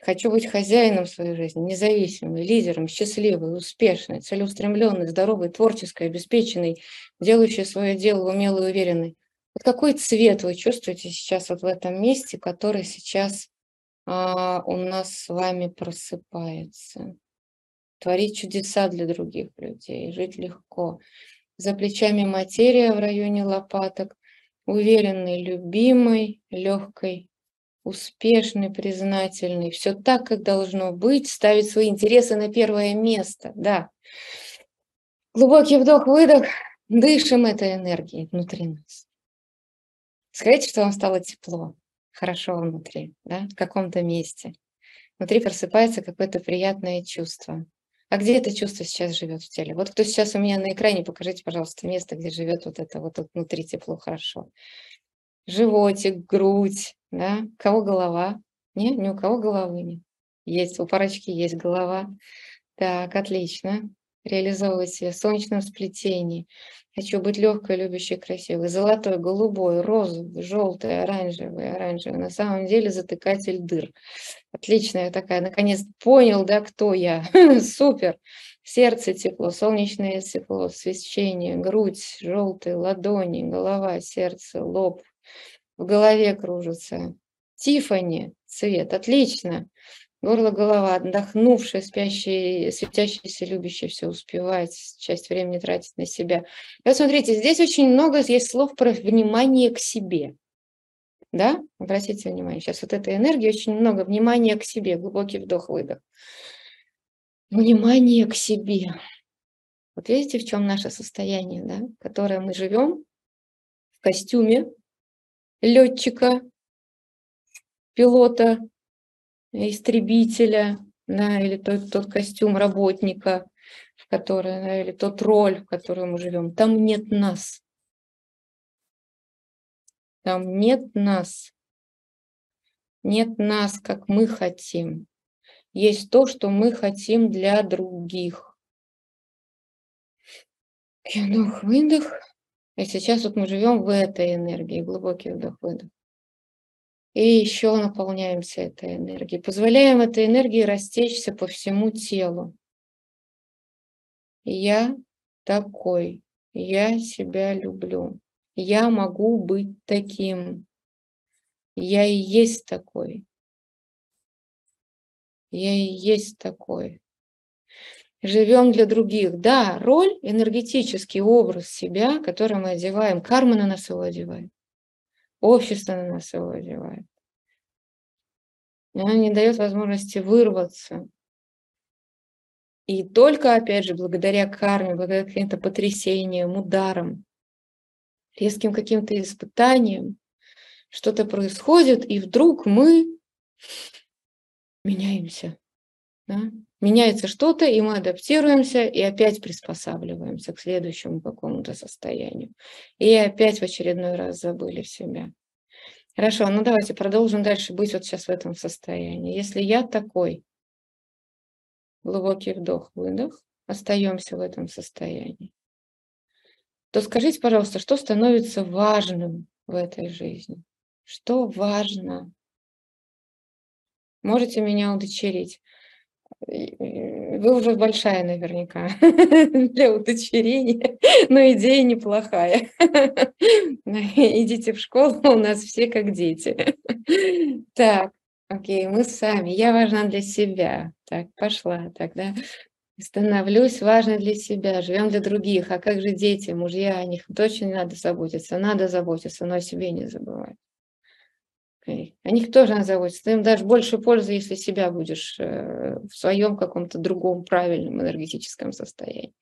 Хочу быть хозяином своей жизни, независимым, лидером, счастливым, успешным, целеустремленным, здоровым, творческой, обеспеченным, делающим свое дело умелый и уверенный. Вот какой цвет вы чувствуете сейчас вот в этом месте, который сейчас а, у нас с вами просыпается? Творить чудеса для других людей, жить легко. За плечами материя в районе лопаток, уверенный, любимый, легкой, успешный, признательный, все так, как должно быть, ставить свои интересы на первое место, да. Глубокий вдох, выдох, дышим этой энергией внутри нас. Скажите, что вам стало тепло, хорошо внутри, да, в каком-то месте. Внутри просыпается какое-то приятное чувство. А где это чувство сейчас живет в теле? Вот кто сейчас у меня на экране, покажите, пожалуйста, место, где живет вот это вот, внутри тепло, хорошо. Животик, грудь, да? Кого голова? Нет, ни у кого головы нет. Есть, у парочки есть голова. Так, отлично. Реализовывать себя в солнечном. Хочу быть легкой, любящей, красивой. Золотой, голубой, розовый, желтый, оранжевый, оранжевый. На самом деле затыкатель дыр. Отличная такая. Наконец понял, да, кто я. Супер. Сердце тепло, солнечное тепло, свечение, грудь, желтые, ладони, голова, сердце, лоб, в голове кружится. Тифани, цвет, отлично. Горло, голова, отдохнувшая, спящая, светящаяся, любящая, все успевает, часть времени тратить на себя. Вот смотрите, здесь очень много есть слов про внимание к себе. Да? Обратите внимание, сейчас вот этой энергии очень много внимания к себе, глубокий вдох-выдох. Внимание к себе. Вот видите, в чем наше состояние, да? которое мы живем в костюме, летчика, пилота, истребителя, да, или тот, тот костюм работника, в который, да, или тот роль, в которой мы живем. Там нет нас. Там нет нас. Нет нас, как мы хотим. Есть то, что мы хотим для других. Вдох, выдох. И сейчас вот мы живем в этой энергии, глубокий вдох-выдох. И еще наполняемся этой энергией. Позволяем этой энергии растечься по всему телу. Я такой, я себя люблю, я могу быть таким, я и есть такой, я и есть такой живем для других. Да, роль, энергетический образ себя, который мы одеваем, карма на нас его одевает, общество на нас его одевает. И она не дает возможности вырваться. И только, опять же, благодаря карме, благодаря каким-то потрясениям, ударам, резким каким-то испытаниям, что-то происходит, и вдруг мы меняемся. Да? Меняется что-то, и мы адаптируемся, и опять приспосабливаемся к следующему какому-то состоянию. И опять в очередной раз забыли себя. Хорошо, ну давайте продолжим дальше быть вот сейчас в этом состоянии. Если я такой, глубокий вдох, выдох, остаемся в этом состоянии, то скажите, пожалуйста, что становится важным в этой жизни? Что важно? можете меня удочерить. Вы уже большая наверняка для удочерения, но идея неплохая. Идите в школу, у нас все как дети. Так, окей, мы сами. Я важна для себя. Так, пошла тогда. Становлюсь важной для себя, живем для других. А как же дети, мужья, о них точно надо заботиться. Надо заботиться, но о себе не забывать. О них тоже надо заботиться. Ты им дашь больше пользы, если себя будешь э, в своем каком-то другом правильном энергетическом состоянии.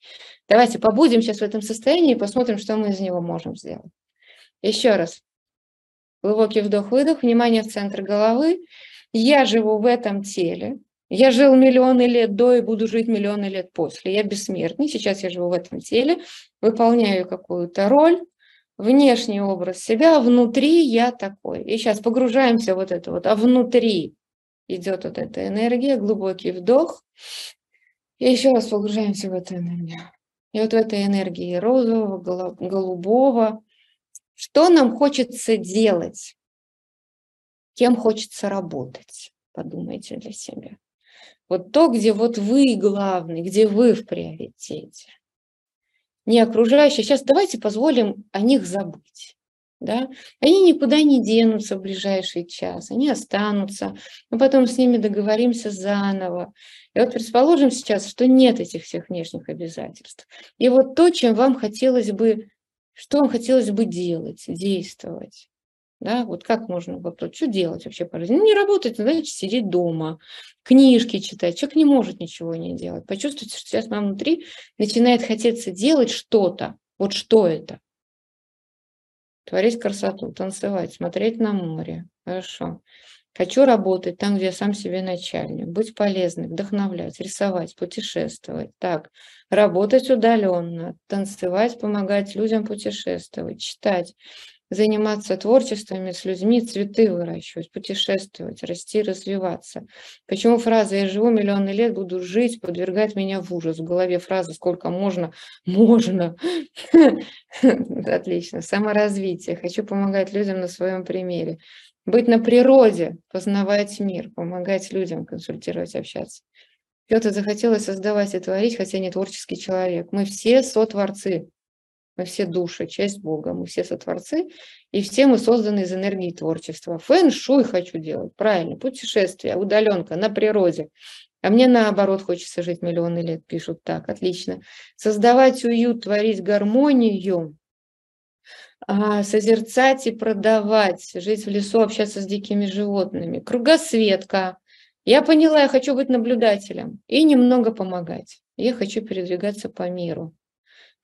Давайте побудем сейчас в этом состоянии и посмотрим, что мы из него можем сделать. Еще раз. Глубокий вдох-выдох, внимание в центр головы. Я живу в этом теле. Я жил миллионы лет до и буду жить миллионы лет после. Я бессмертный. Сейчас я живу в этом теле, выполняю какую-то роль, внешний образ себя, а внутри я такой. И сейчас погружаемся вот это вот, а внутри идет вот эта энергия, глубокий вдох. И еще раз погружаемся в эту энергию. И вот в этой энергии розового, голубого. Что нам хочется делать? Кем хочется работать? Подумайте для себя. Вот то, где вот вы главный, где вы в приоритете не окружающие. Сейчас давайте позволим о них забыть. Да? Они никуда не денутся в ближайший час, они останутся, мы потом с ними договоримся заново. И вот предположим сейчас, что нет этих всех внешних обязательств. И вот то, чем вам хотелось бы, что вам хотелось бы делать, действовать. Да, вот как можно, вот, вот что делать вообще по жизни? Ну, не работать, значит, сидеть дома, книжки читать. Человек не может ничего не делать. Почувствуйте, что сейчас вам внутри начинает хотеться делать что-то. Вот что это? Творить красоту, танцевать, смотреть на море. Хорошо. Хочу работать там, где я сам себе начальник, быть полезным, вдохновлять, рисовать, путешествовать. Так, работать удаленно, танцевать, помогать людям путешествовать, читать, заниматься творчествами с людьми, цветы выращивать, путешествовать, расти, развиваться. Почему фраза «я живу миллионы лет, буду жить» подвергает меня в ужас? В голове фраза «сколько можно?» Можно. Отлично. Саморазвитие. Хочу помогать людям на своем примере. Быть на природе, познавать мир, помогать людям, консультировать, общаться. Кто-то захотелось создавать и творить, хотя не творческий человек. Мы все сотворцы. Мы все души, часть Бога, мы все сотворцы, и все мы созданы из энергии творчества. Фэн-шуй хочу делать, правильно, путешествие, удаленка на природе. А мне наоборот хочется жить миллионы лет, пишут так, отлично. Создавать уют, творить гармонию, а, созерцать и продавать, жить в лесу, общаться с дикими животными. Кругосветка. Я поняла, я хочу быть наблюдателем и немного помогать. Я хочу передвигаться по миру.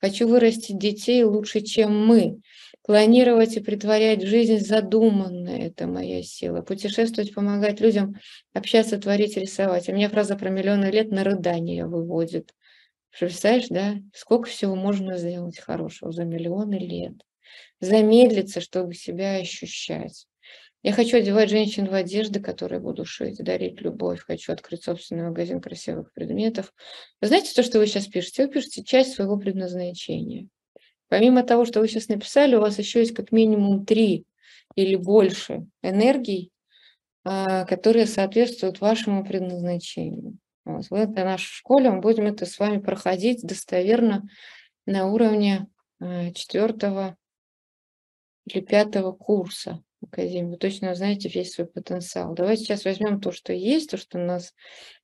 Хочу вырастить детей лучше, чем мы. Планировать и притворять в жизнь задуманное – это моя сила. Путешествовать, помогать людям, общаться, творить, рисовать. У меня фраза про миллионы лет на рыдание выводит. Представляешь, да? Сколько всего можно сделать хорошего за миллионы лет. Замедлиться, чтобы себя ощущать. Я хочу одевать женщин в одежды, которые буду шить, дарить любовь. Хочу открыть собственный магазин красивых предметов. Вы знаете то, что вы сейчас пишете? Вы пишете часть своего предназначения. Помимо того, что вы сейчас написали, у вас еще есть как минимум три или больше энергий, а, которые соответствуют вашему предназначению. Вот. В этой нашей школе мы будем это с вами проходить достоверно на уровне а, четвертого или пятого курса. Академии, вы точно знаете весь свой потенциал. Давайте сейчас возьмем то, что есть, то, что у нас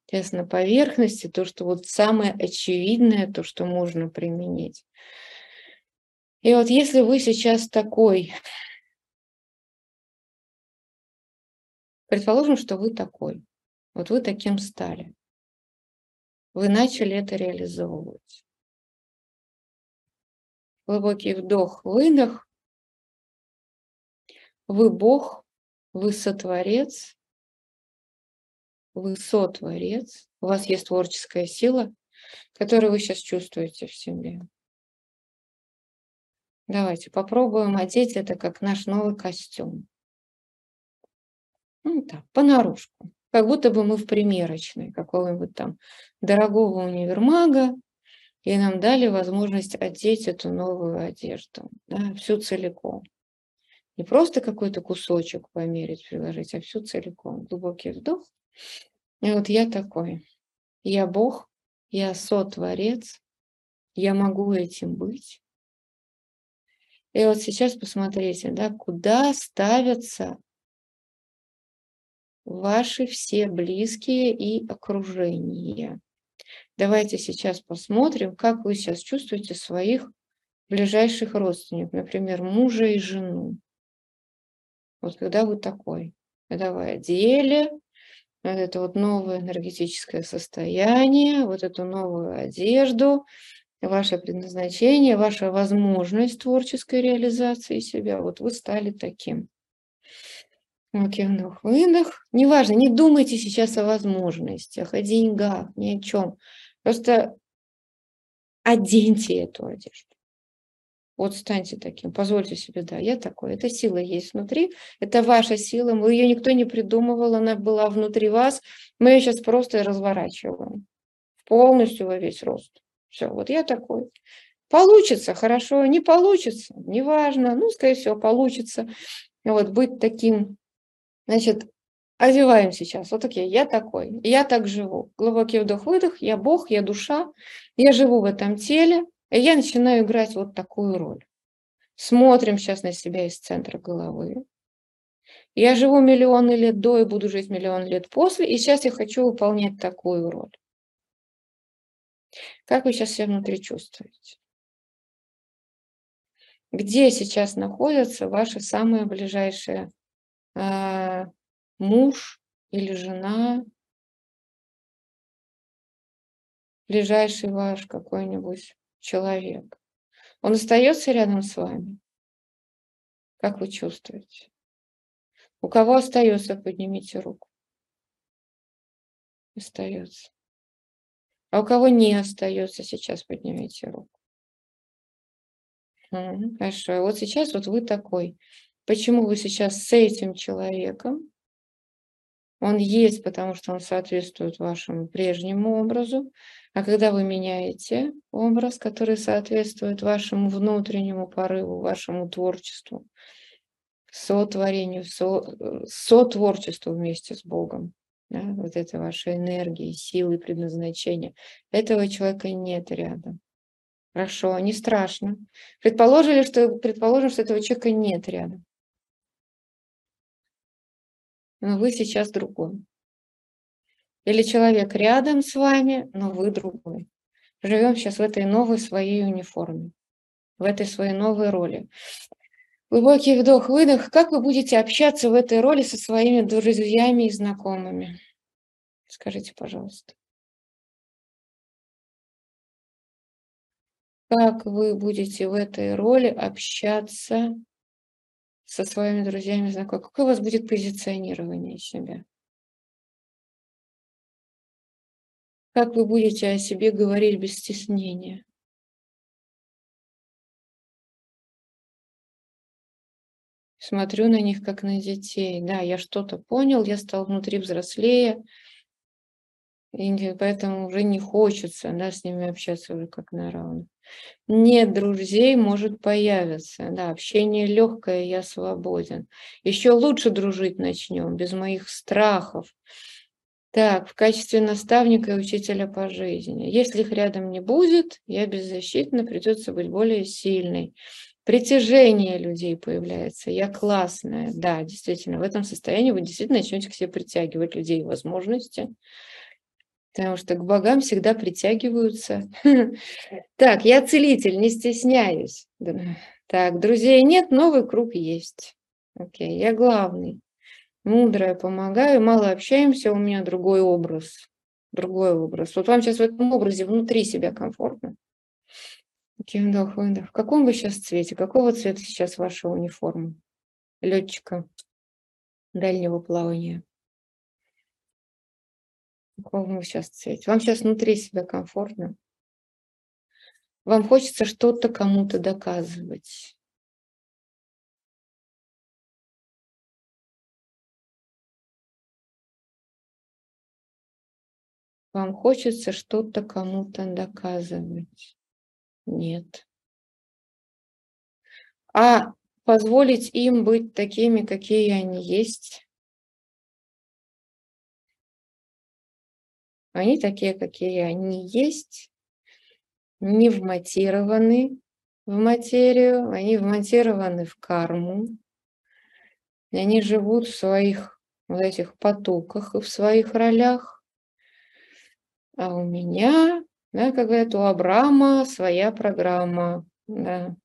сейчас на поверхности, то, что вот самое очевидное, то, что можно применить. И вот если вы сейчас такой, предположим, что вы такой, вот вы таким стали, вы начали это реализовывать. Глубокий вдох, выдох, вы Бог, вы сотворец, вы сотворец, у вас есть творческая сила, которую вы сейчас чувствуете в себе. Давайте попробуем одеть это как наш новый костюм. Ну так, понарошку. Как будто бы мы в примерочной какого-нибудь там дорогого универмага, и нам дали возможность одеть эту новую одежду, да, всю целиком. Не просто какой-то кусочек померить, приложить, а всю целиком. Глубокий вдох. И вот я такой. Я Бог, я сотворец, я могу этим быть. И вот сейчас посмотрите, да, куда ставятся ваши все близкие и окружение. Давайте сейчас посмотрим, как вы сейчас чувствуете своих ближайших родственников, например, мужа и жену. Вот когда вы такой, когда вы одели, вот это вот новое энергетическое состояние, вот эту новую одежду, ваше предназначение, ваша возможность творческой реализации себя, вот вы стали таким. Окей, вдох, выдох. Неважно, не думайте сейчас о возможностях, о деньгах, ни о чем. Просто оденьте эту одежду. Вот станьте таким, позвольте себе, да, я такой. Эта сила есть внутри, это ваша сила, мы ее никто не придумывал, она была внутри вас, мы ее сейчас просто разворачиваем полностью во весь рост. Все, вот я такой. Получится, хорошо, не получится, неважно, ну, скорее всего, получится. Вот быть таким Значит, одеваем сейчас. Вот окей, я такой, я так живу. Глубокий вдох-выдох, я Бог, я душа, я живу в этом теле, и я начинаю играть вот такую роль. Смотрим сейчас на себя из центра головы. Я живу миллионы лет до и буду жить миллион лет после, и сейчас я хочу выполнять такую роль. Как вы сейчас себя внутри чувствуете? Где сейчас находятся ваши самые ближайшие а, муж или жена, ближайший ваш какой-нибудь человек, он остается рядом с вами? Как вы чувствуете? У кого остается, поднимите руку. Остается. А у кого не остается, сейчас поднимите руку. Хорошо. Вот сейчас вот вы такой Почему вы сейчас с этим человеком? Он есть, потому что он соответствует вашему прежнему образу. А когда вы меняете образ, который соответствует вашему внутреннему порыву, вашему творчеству, сотворению, со, сотворчеству вместе с Богом, да, вот это вашей энергии, силы, предназначения, этого человека нет рядом. Хорошо, не страшно. Предположили, что, предположим, что этого человека нет рядом. Но вы сейчас другой. Или человек рядом с вами, но вы другой. Живем сейчас в этой новой своей униформе, в этой своей новой роли. Глубокий вдох-выдох. Как вы будете общаться в этой роли со своими друзьями и знакомыми? Скажите, пожалуйста. Как вы будете в этой роли общаться со своими друзьями, знакомыми? Какое у вас будет позиционирование себя? Как вы будете о себе говорить без стеснения? Смотрю на них, как на детей. Да, я что-то понял, я стал внутри взрослее, и поэтому уже не хочется да, с ними общаться уже как на равных. Нет друзей может появиться. Да, общение легкое, я свободен. Еще лучше дружить начнем, без моих страхов. Так, в качестве наставника и учителя по жизни. Если их рядом не будет, я беззащитна, придется быть более сильной. Притяжение людей появляется. Я классная. Да, действительно, в этом состоянии вы действительно начнете к себе притягивать людей возможности потому что к богам всегда притягиваются. Так, я целитель, не стесняюсь. Так, друзей нет, новый круг есть. Окей, я главный. Мудрая, помогаю, мало общаемся, у меня другой образ. Другой образ. Вот вам сейчас в этом образе внутри себя комфортно. Окей, вдох, выдох. В каком вы сейчас цвете? Какого цвета сейчас ваша униформа? Летчика дальнего плавания. Какого вы сейчас цвете? Вам сейчас внутри себя комфортно? Вам хочется что-то кому-то доказывать. Вам хочется что-то кому-то доказывать? Нет. А позволить им быть такими, какие они есть? Они такие, какие они есть, не вмонтированы в материю, они вмонтированы в карму, и они живут в своих вот этих потоках и в своих ролях. А у меня, да, как говорят, у Абрама своя программа. Да.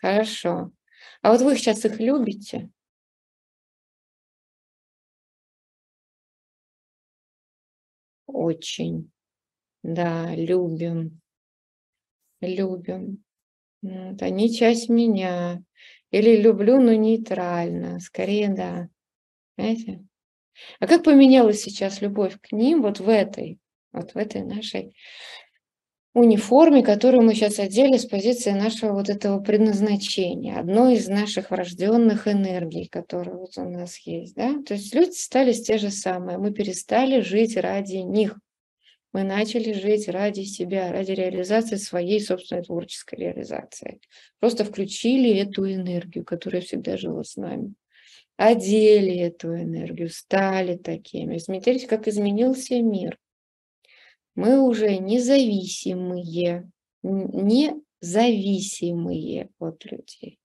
Хорошо. А вот вы сейчас их любите? Очень. Да, любим. Любим. Вот, они часть меня. Или люблю, но нейтрально. Скорее, да. Знаете? А как поменялась сейчас любовь к ним вот в этой, вот в этой нашей униформе, которую мы сейчас одели с позиции нашего вот этого предназначения, одной из наших врожденных энергий, которые вот у нас есть, да? То есть люди стали те же самые, мы перестали жить ради них, мы начали жить ради себя, ради реализации своей собственной творческой реализации. Просто включили эту энергию, которая всегда жила с нами. Одели эту энергию, стали такими. Смотрите, как изменился мир. Мы уже независимые, независимые от людей.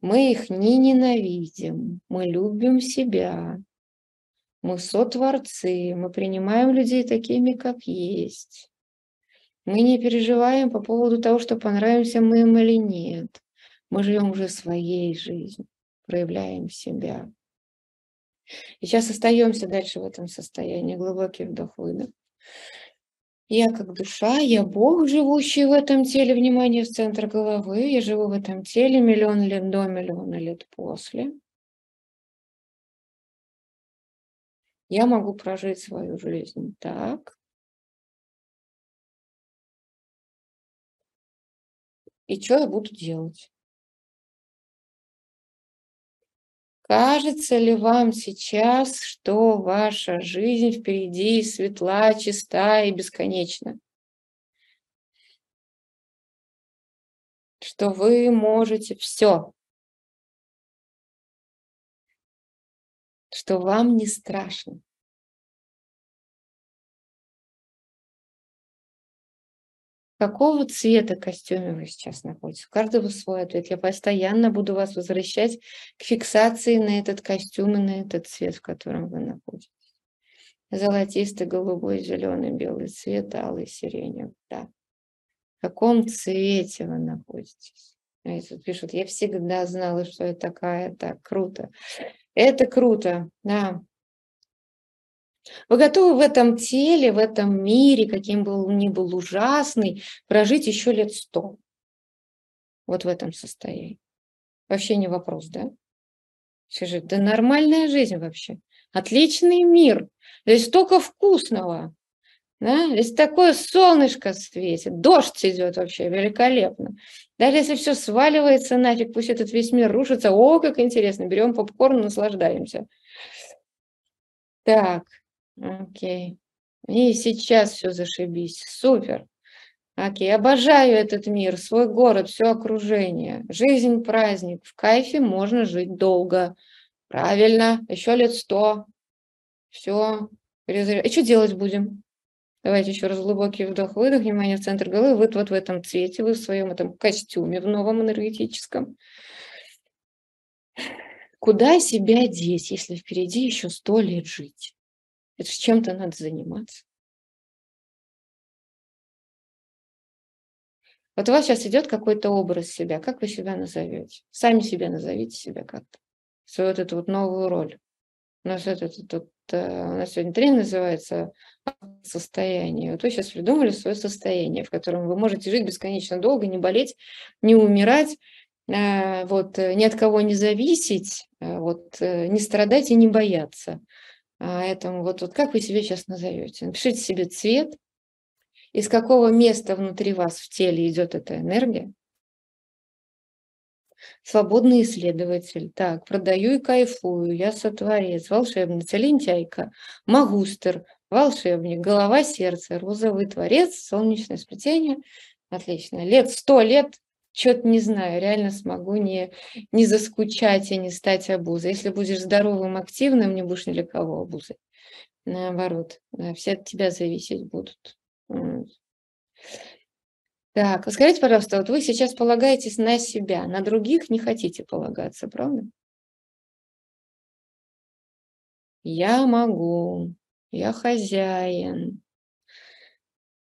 Мы их не ненавидим, мы любим себя, мы сотворцы, мы принимаем людей такими, как есть. Мы не переживаем по поводу того, что понравимся мы им или нет. Мы живем уже своей жизнью, проявляем себя. И сейчас остаемся дальше в этом состоянии. Глубокий вдох-выдох. Я как душа, я Бог, живущий в этом теле, внимание в центр головы. Я живу в этом теле миллион лет до, миллиона лет после. я могу прожить свою жизнь так. И что я буду делать? Кажется ли вам сейчас, что ваша жизнь впереди светла, чиста и бесконечна? Что вы можете все? что вам не страшно. Какого цвета костюме вы сейчас находитесь? У каждого свой ответ. Я постоянно буду вас возвращать к фиксации на этот костюм и на этот цвет, в котором вы находитесь. Золотистый, голубой, зеленый, белый цвет, алый, сиреневый. Да. В каком цвете вы находитесь? Знаете, пишут, я всегда знала, что я такая, так, круто. Это круто, да. Вы готовы в этом теле, в этом мире, каким был ни был ужасный, прожить еще лет сто? Вот в этом состоянии. Вообще не вопрос, да? Скажи, да нормальная жизнь вообще. Отличный мир. Здесь столько вкусного. Да? Здесь такое солнышко светит, дождь идет вообще великолепно. Даже если все сваливается нафиг, пусть этот весь мир рушится, о, как интересно, берем попкорн, наслаждаемся. Так, окей. И сейчас все зашибись, супер. Окей, обожаю этот мир, свой город, все окружение. Жизнь, праздник, в кайфе можно жить долго. Правильно, еще лет сто. Все, и что делать будем? Давайте еще раз глубокий вдох-выдох, внимание в центр головы. Вы вот в этом цвете, вы в своем этом костюме, в новом энергетическом. Куда себя деть, если впереди еще сто лет жить? Это с чем-то надо заниматься. Вот у вас сейчас идет какой-то образ себя. Как вы себя назовете? Сами себя назовите себя как-то. Свою вот эту вот новую роль. У нас этот, этот Э, у нас сегодня тренинг называется состояние. Вот вы сейчас придумали свое состояние, в котором вы можете жить бесконечно долго, не болеть, не умирать, э, вот, э, ни от кого не зависеть, вот, не страдать и не бояться. Поэтому вот, вот как вы себя сейчас назовете? Напишите себе цвет, из какого места внутри вас в теле идет эта энергия, Свободный исследователь. Так, продаю и кайфую. Я сотворец, волшебница, лентяйка, магустр, волшебник, голова сердца, розовый творец, солнечное сплетение. Отлично. Лет сто лет что-то не знаю, реально смогу не, не заскучать и не стать обузой. Если будешь здоровым, активным, не будешь ни для кого обузой. Наоборот, да, все от тебя зависеть будут. Так, скажите, пожалуйста, вот вы сейчас полагаетесь на себя, на других не хотите полагаться, правда? Я могу, я хозяин.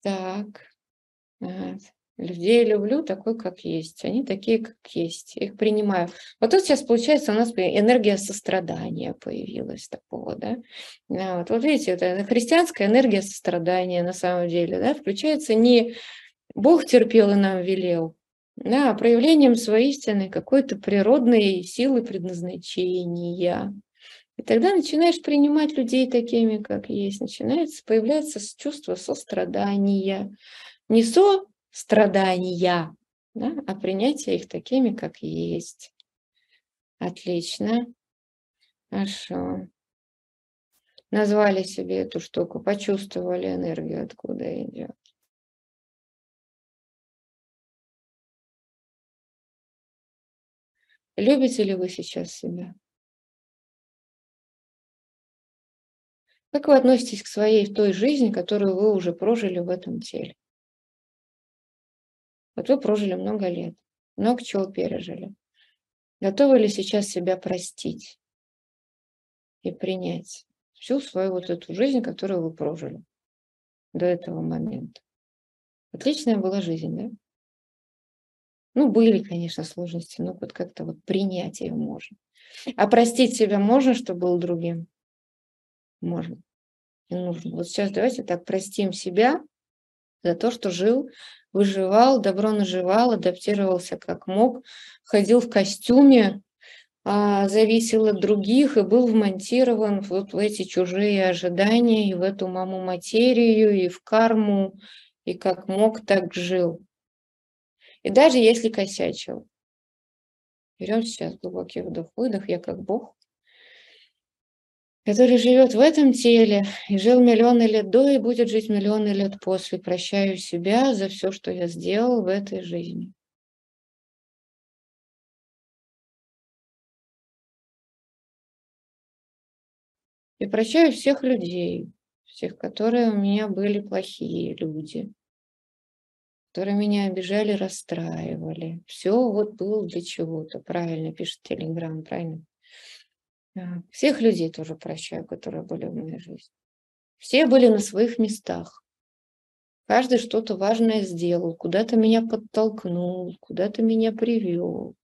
Так, вот. Людей люблю такой, как есть. Они такие, как есть. их принимаю. Вот тут сейчас, получается, у нас энергия сострадания появилась такого, да. А, вот, вот видите, это христианская энергия сострадания на самом деле, да, включается не Бог терпел и нам велел, да, а проявлением своей истины какой-то природной силы предназначения. И тогда начинаешь принимать людей такими, как есть. Начинается, появляется чувство сострадания. Не со страдания, да, а принятие их такими, как есть. Отлично. Хорошо. Назвали себе эту штуку, почувствовали энергию, откуда идет. Любите ли вы сейчас себя? Как вы относитесь к своей той жизни, которую вы уже прожили в этом теле? Вот вы прожили много лет, много чего пережили. Готовы ли сейчас себя простить и принять всю свою вот эту жизнь, которую вы прожили до этого момента? Отличная была жизнь, да? Ну, были, конечно, сложности, но вот как-то вот принять ее можно. А простить себя можно, что был другим? Можно. И нужно. Вот сейчас давайте так простим себя за то, что жил выживал, добро наживал, адаптировался как мог, ходил в костюме, а, зависел от других и был вмонтирован вот в эти чужие ожидания, и в эту маму материю, и в карму, и как мог, так жил. И даже если косячил. Берем сейчас глубокий вдох-выдох, я как Бог который живет в этом теле и жил миллионы лет до и будет жить миллионы лет после. Прощаю себя за все, что я сделал в этой жизни. И прощаю всех людей, всех, которые у меня были плохие люди, которые меня обижали, расстраивали. Все вот было для чего-то. Правильно пишет Телеграм, правильно? Всех людей тоже прощаю, которые были в моей жизни. Все были на своих местах. Каждый что-то важное сделал, куда-то меня подтолкнул, куда-то меня привел.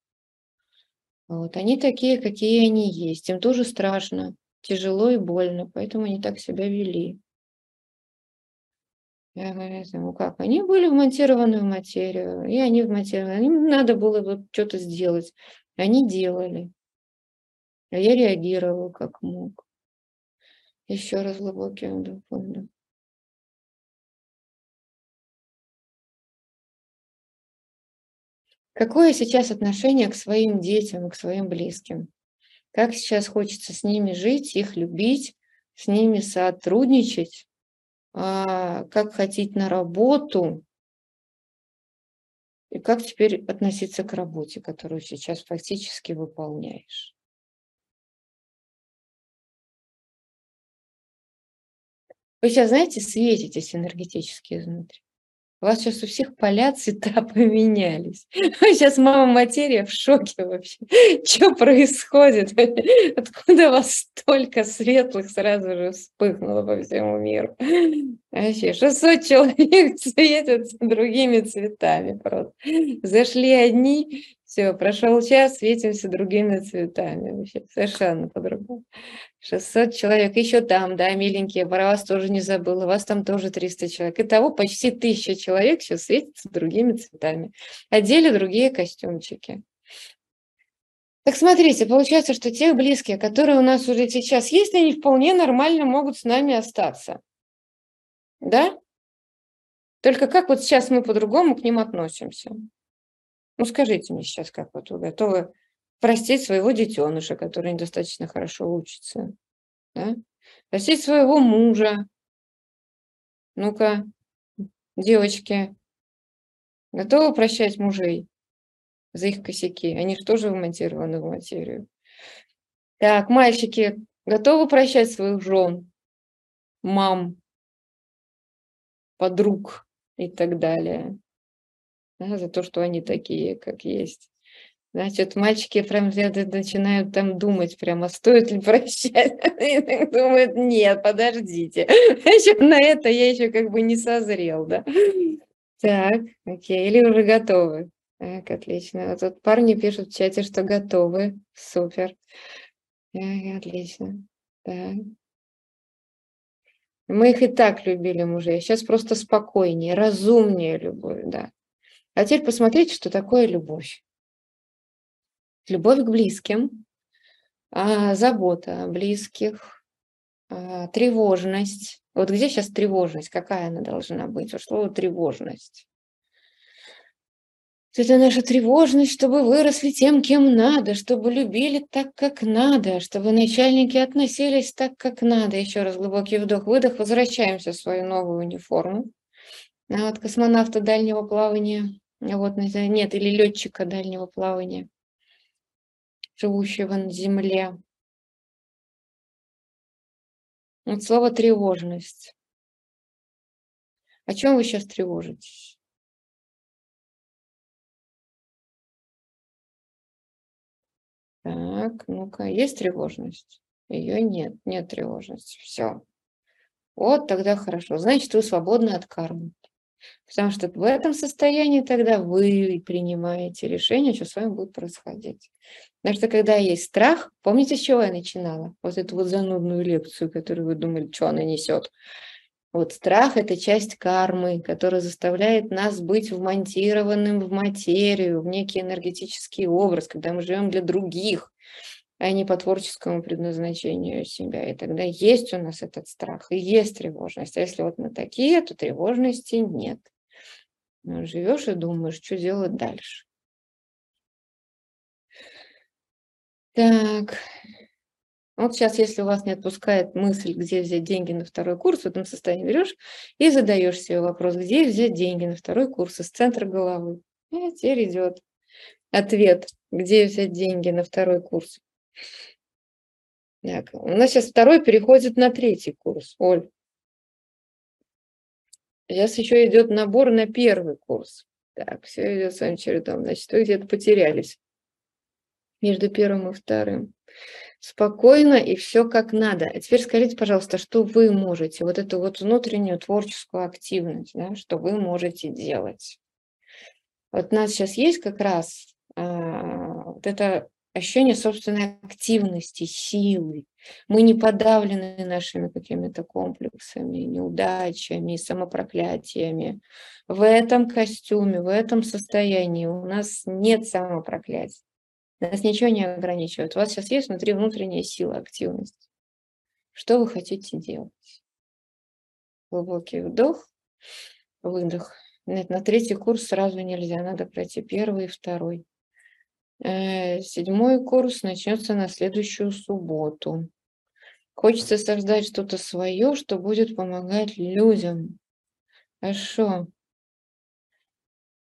Вот. Они такие, какие они есть. Им тоже страшно, тяжело и больно, поэтому они так себя вели. Я говорю, ну как, они были вмонтированы в материю, и они вмонтированы. Им надо было вот что-то сделать. Они делали. А я реагировал как мог. Еще раз глубокий вдох. Какое сейчас отношение к своим детям к своим близким? Как сейчас хочется с ними жить, их любить, с ними сотрудничать, а, как ходить на работу, и как теперь относиться к работе, которую сейчас фактически выполняешь? Вы сейчас, знаете, светитесь энергетически изнутри. У вас сейчас у всех поля, цвета поменялись. Сейчас мама материя в шоке вообще. Что происходит? Откуда у вас столько светлых сразу же вспыхнуло по всему миру? Вообще, 600 человек светятся другими цветами просто. Зашли одни, все, прошел час, светимся другими цветами. Вообще совершенно по-другому. 600 человек, еще там, да, миленькие, про вас тоже не забыла, вас там тоже 300 человек. Итого почти 1000 человек сейчас светятся другими цветами. Одели другие костюмчики. Так смотрите, получается, что те близкие, которые у нас уже сейчас есть, они вполне нормально могут с нами остаться. Да? Только как вот сейчас мы по-другому к ним относимся? Ну, скажите мне сейчас, как вот вы готовы простить своего детеныша, который недостаточно хорошо учится, да? простить своего мужа. Ну-ка, девочки, готовы прощать мужей за их косяки? Они же тоже вмонтированы в материю. Так, мальчики, готовы прощать своих жен мам, подруг и так далее. За то, что они такие, как есть. Значит, мальчики прям начинают там думать, прямо стоит ли прощать. И думают, нет, подождите. На это я еще как бы не созрел, да. Так, окей, или уже готовы. Так, отлично. Вот тут парни пишут в чате, что готовы. Супер. Отлично. Так. Мы их и так любили мужей. Сейчас просто спокойнее, разумнее любовь, да. А теперь посмотрите, что такое любовь. Любовь к близким, а, забота о близких, а, тревожность. Вот где сейчас тревожность? Какая она должна быть? Вот слово тревожность. Это наша тревожность, чтобы выросли тем, кем надо, чтобы любили так, как надо, чтобы начальники относились так, как надо. Еще раз глубокий вдох-выдох. Возвращаемся в свою новую униформу. А вот космонавта дальнего плавания, вот, нет, или летчика дальнего плавания, живущего на Земле. Вот слово тревожность. О чем вы сейчас тревожитесь? Так, ну-ка, есть тревожность? Ее нет, нет тревожности. Все. Вот тогда хорошо. Значит, вы свободны от кармы. Потому что в этом состоянии тогда вы принимаете решение, что с вами будет происходить. Потому что когда есть страх, помните, с чего я начинала? Вот эту вот занудную лекцию, которую вы думали, что она несет. Вот страх – это часть кармы, которая заставляет нас быть вмонтированным в материю, в некий энергетический образ, когда мы живем для других, а не по творческому предназначению себя. И тогда есть у нас этот страх, и есть тревожность. А если вот мы такие, то тревожности нет. Ну, живешь и думаешь, что делать дальше. Так, вот сейчас, если у вас не отпускает мысль, где взять деньги на второй курс, в этом состоянии берешь и задаешь себе вопрос, где взять деньги на второй курс из центра головы. И теперь идет ответ, где взять деньги на второй курс. Так, у нас сейчас второй переходит на третий курс, Оль. Сейчас еще идет набор на первый курс. Так, все идет своим чередом. Значит, вы где-то потерялись между первым и вторым спокойно и все как надо. А теперь скажите, пожалуйста, что вы можете, вот эту вот внутреннюю творческую активность, да, что вы можете делать. Вот у нас сейчас есть как раз а, вот это ощущение собственной активности, силы. Мы не подавлены нашими какими-то комплексами, неудачами, самопроклятиями. В этом костюме, в этом состоянии у нас нет самопроклятия. Нас ничего не ограничивает. У вас сейчас есть внутри внутренняя сила, активность. Что вы хотите делать? Глубокий вдох, выдох. Нет, на третий курс сразу нельзя, надо пройти первый и второй. Э, седьмой курс начнется на следующую субботу. Хочется создать что-то свое, что будет помогать людям. Хорошо.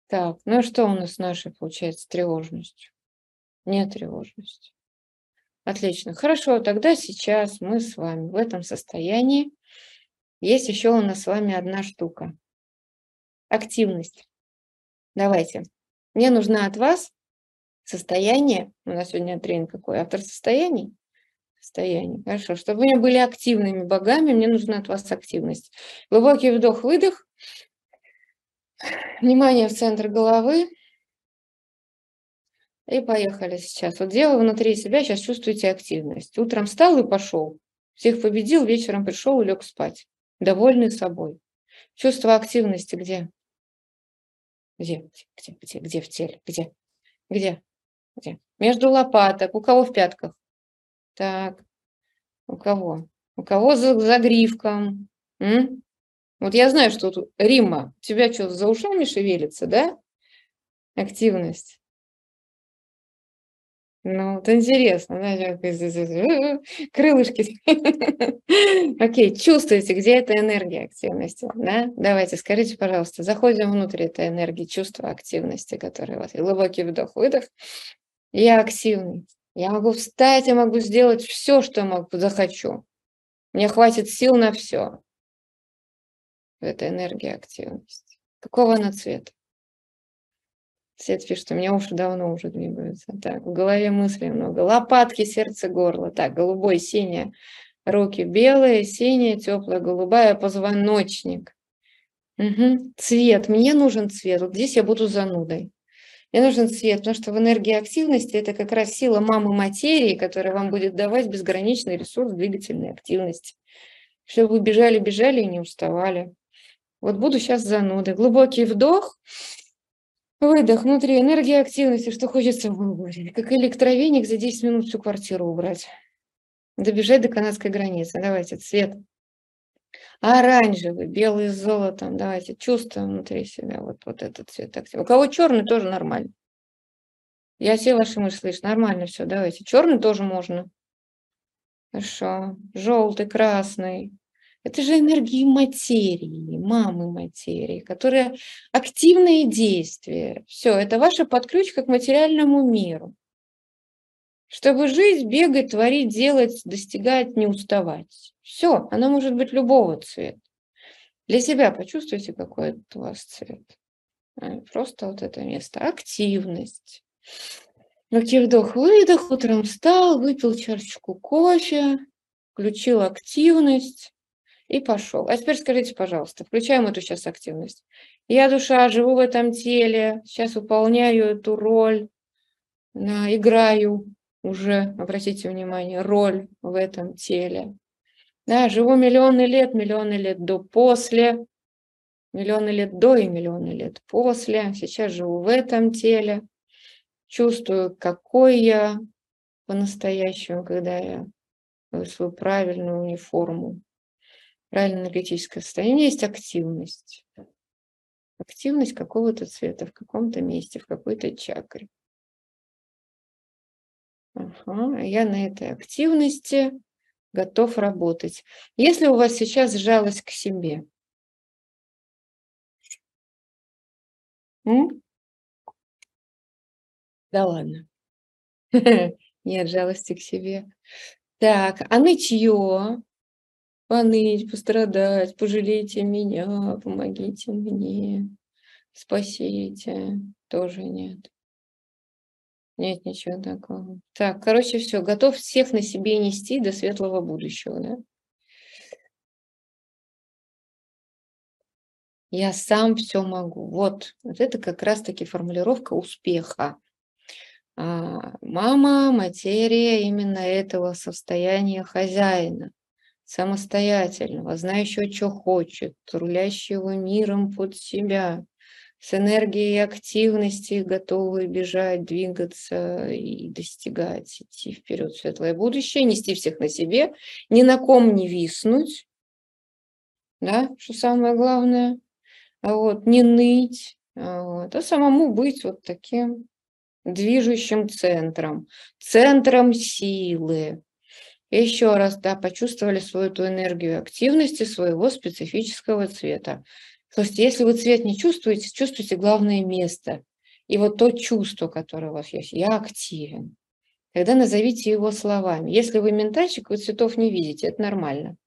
Так, ну а что у нас нашей получается тревожностью? Нет тревожности. Отлично. Хорошо, тогда сейчас мы с вами в этом состоянии. Есть еще у нас с вами одна штука. Активность. Давайте. Мне нужна от вас состояние. У нас сегодня тренинг какой? Автор состояний? Состояние. Хорошо. Чтобы вы были активными богами, мне нужна от вас активность. Глубокий вдох-выдох. Внимание в центр головы. И поехали сейчас. Вот дело внутри себя, сейчас чувствуете активность. Утром встал и пошел. Всех победил, вечером пришел и лег спать. Довольный собой. Чувство активности где? Где? Где? Где? Где в теле? Где? Где? Между лопаток. У кого в пятках? Так. У кого? У кого за, за гривком? М? Вот я знаю, что тут Рима, у тебя что, за ушами шевелится, да? Активность. Ну, вот интересно, да, крылышки. Окей, чувствуете, где эта энергия активности, да? Давайте, скажите, пожалуйста, заходим внутрь этой энергии, чувства активности, которые у вас. Глубокий вдох, выдох. Я активный. Я могу встать, я могу сделать все, что я могу, захочу. Мне хватит сил на все. эта энергия активности. Какого она цвета? Свет пишет, у меня уши давно уже двигаются. Так, в голове мыслей много. Лопатки, сердце, горло. Так, голубой, синее. Руки белые, синие, теплая, голубая, позвоночник. Угу. Цвет. Мне нужен цвет. Вот здесь я буду занудой. Мне нужен цвет, потому что в энергии активности это как раз сила мамы материи, которая вам будет давать безграничный ресурс двигательной активности. Чтобы вы бежали, бежали и не уставали. Вот буду сейчас занудой. Глубокий вдох. Выдох внутри, энергия активности, что хочется выговорить. Как электровеник за 10 минут всю квартиру убрать. Добежать до канадской границы. Давайте, цвет. Оранжевый, белый с золотом. Давайте, чувствуем внутри себя вот, вот этот цвет. У кого черный, тоже нормально. Я все ваши мысли слышу. Нормально все, давайте. Черный тоже можно. Хорошо. Желтый, красный. Это же энергии материи, мамы материи, которые активные действия. Все, это ваша подключка к материальному миру. Чтобы жить, бегать, творить, делать, достигать, не уставать. Все, она может быть любого цвета. Для себя почувствуйте, какой это у вас цвет. А, просто вот это место. Активность. Легкий вдох-выдох, утром встал, выпил чашечку кофе, включил активность и пошел. А теперь скажите, пожалуйста, включаем эту сейчас активность. Я душа, живу в этом теле, сейчас выполняю эту роль, играю уже, обратите внимание, роль в этом теле. Да, живу миллионы лет, миллионы лет до после, миллионы лет до и миллионы лет после. Сейчас живу в этом теле, чувствую, какой я по-настоящему, когда я свою правильную униформу правильное энергетическое состояние, есть активность. Активность какого-то цвета в каком-то месте, в какой-то чакре. Ага, я на этой активности готов работать. Если у вас сейчас жалость к себе, М? Да ладно. Нет жалости к себе. Так, а нытье? поныть, пострадать, пожалейте меня, помогите мне, спасите. Тоже нет. Нет ничего такого. Так, короче, все, готов всех на себе нести до светлого будущего, да? Я сам все могу. Вот, вот это как раз-таки формулировка успеха. А, мама, материя именно этого состояния хозяина самостоятельного, знающего, что хочет, рулящего миром под себя, с энергией активности, готовы бежать, двигаться и достигать, идти вперед в светлое будущее, нести всех на себе, ни на ком не виснуть, да, что самое главное, а вот, не ныть, а вот, а самому быть вот таким движущим центром, центром силы, еще раз, да, почувствовали свою эту энергию активности своего специфического цвета. То есть если вы цвет не чувствуете, чувствуйте главное место. И вот то чувство, которое у вас есть, я активен. Тогда назовите его словами. Если вы ментальщик, вы цветов не видите, это нормально.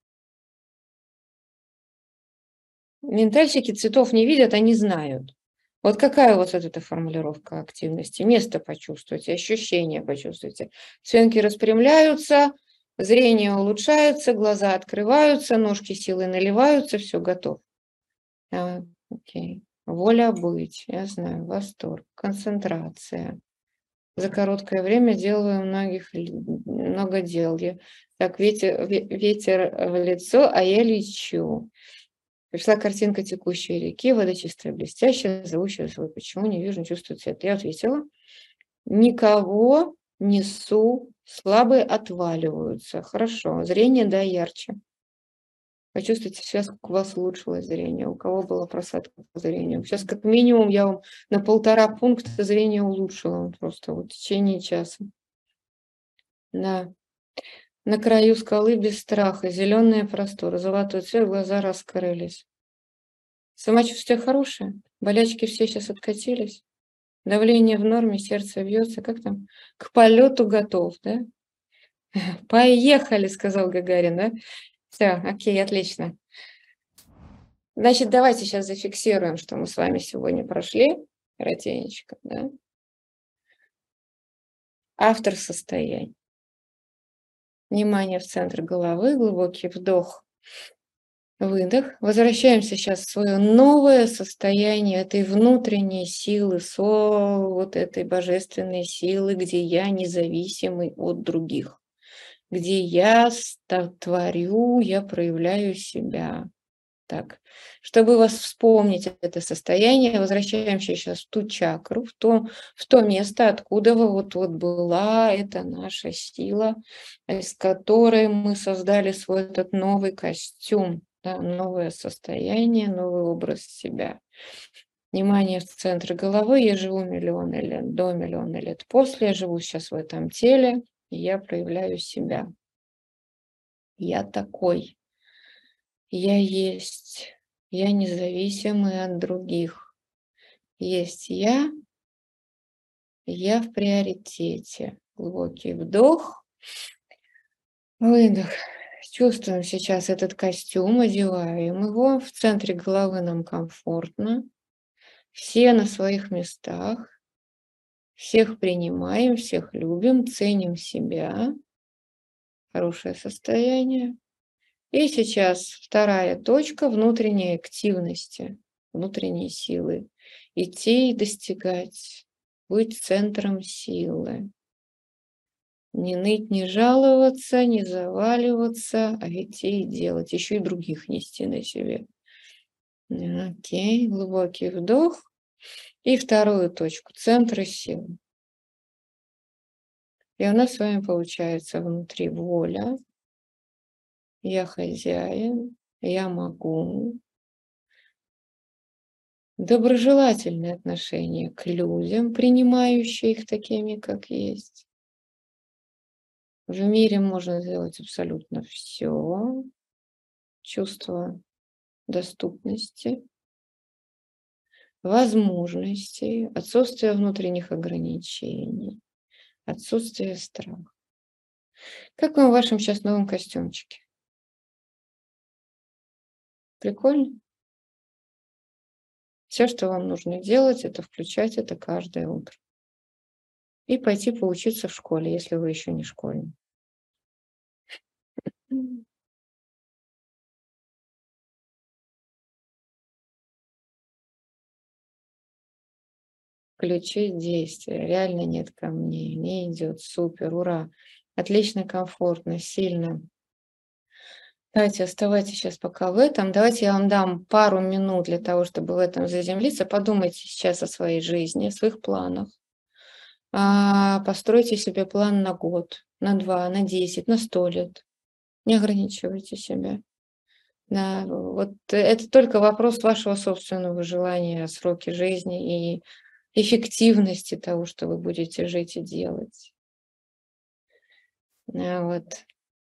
Ментальщики цветов не видят, они знают. Вот какая у вас вот эта формулировка активности? Место почувствуйте, ощущения почувствуйте. Свенки распрямляются, Зрение улучшается, глаза открываются, ножки силы наливаются, все, готов. Окей. Воля быть, я знаю, восторг, концентрация. За короткое время делаю многих, много дел. Я, так, ветер, ветер в лицо, а я лечу. Пришла картинка текущей реки, вода чистая, блестящая, зовущая свой. Почему не вижу, не чувствую цвет? Я ответила, никого несу Слабые отваливаются. Хорошо. Зрение, да, ярче. Почувствуйте сейчас, как у вас улучшилось зрение, у кого была просадка по зрению. Сейчас как минимум я вам на полтора пункта зрение улучшила просто вот в течение часа. Да. На краю скалы без страха, зеленые просторы, золотой цвет, глаза раскрылись. Самочувствие хорошее, болячки все сейчас откатились. Давление в норме, сердце бьется, как там? К полету готов, да? Поехали, сказал Гагарин, да? Все, окей, отлично. Значит, давайте сейчас зафиксируем, что мы с вами сегодня прошли. Коротенечко, да? Автор состояния. Внимание в центр головы, глубокий вдох, выдох. Возвращаемся сейчас в свое новое состояние этой внутренней силы, со вот этой божественной силы, где я независимый от других, где я творю, я проявляю себя. Так, чтобы вас вспомнить это состояние, возвращаемся сейчас в ту чакру, в то, в то место, откуда вот, вот была эта наша сила, из которой мы создали свой этот новый костюм, да, новое состояние, новый образ себя. Внимание в центр головы. Я живу миллионы лет, до миллиона лет после. Я живу сейчас в этом теле, я проявляю себя. Я такой. Я есть, я независимый от других. Есть я, я в приоритете. Глубокий вдох, выдох. Чувствуем сейчас этот костюм, одеваем его. В центре головы нам комфортно. Все на своих местах. Всех принимаем, всех любим, ценим себя. Хорошее состояние. И сейчас вторая точка внутренней активности, внутренней силы. Идти и достигать, быть центром силы. Не ныть, не жаловаться, не заваливаться, а идти и делать. Еще и других нести на себе. Окей, глубокий вдох. И вторую точку, центра силы. И у нас с вами получается внутри воля, я хозяин, я могу. Доброжелательное отношение к людям, принимающие их такими, как есть. В мире можно сделать абсолютно все. Чувство доступности, возможностей, отсутствие внутренних ограничений, отсутствие страха. Как вам в вашем сейчас новом костюмчике? Прикольно? Все, что вам нужно делать, это включать это каждое утро. И пойти поучиться в школе, если вы еще не школьник. Включить действие. Реально нет камней. Не идет. Супер. Ура. Отлично, комфортно, сильно. Давайте оставайтесь сейчас пока в этом. Давайте я вам дам пару минут для того, чтобы в этом заземлиться. Подумайте сейчас о своей жизни, о своих планах. А, постройте себе план на год, на два, на десять, на сто лет. Не ограничивайте себя. Да, вот это только вопрос вашего собственного желания, сроки жизни и эффективности того, что вы будете жить и делать. А вот.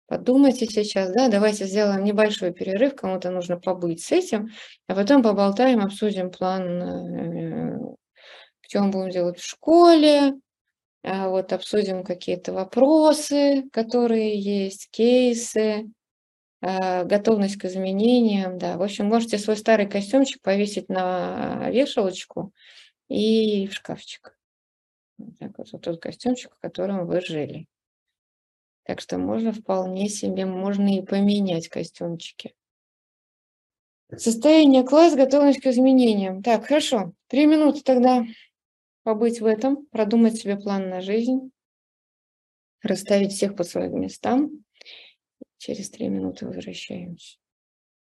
Подумайте сейчас, да, давайте сделаем небольшой перерыв, кому-то нужно побыть с этим, а потом поболтаем, обсудим план, э, что мы будем делать в школе, а вот обсудим какие-то вопросы, которые есть, кейсы, а, готовность к изменениям, да. В общем, можете свой старый костюмчик повесить на вешалочку и в шкафчик. Вот так вот, вот тот костюмчик, в котором вы жили. Так что можно вполне себе, можно и поменять костюмчики. Состояние класс, готовность к изменениям. Так, хорошо. Три минуты тогда побыть в этом, продумать себе план на жизнь, расставить всех по своим местам. Через три минуты возвращаемся.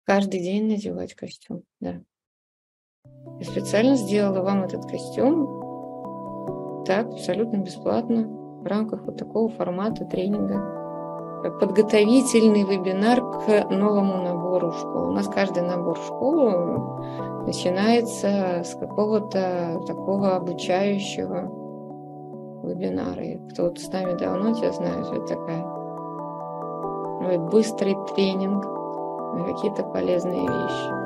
Каждый день надевать костюм, да. Я специально сделала вам этот костюм так, абсолютно бесплатно в рамках вот такого формата тренинга. Подготовительный вебинар к новому набору в школу. У нас каждый набор в школу начинается с какого-то такого обучающего вебинара. И кто вот с нами давно, те знают, это такая быстрый тренинг на какие-то полезные вещи.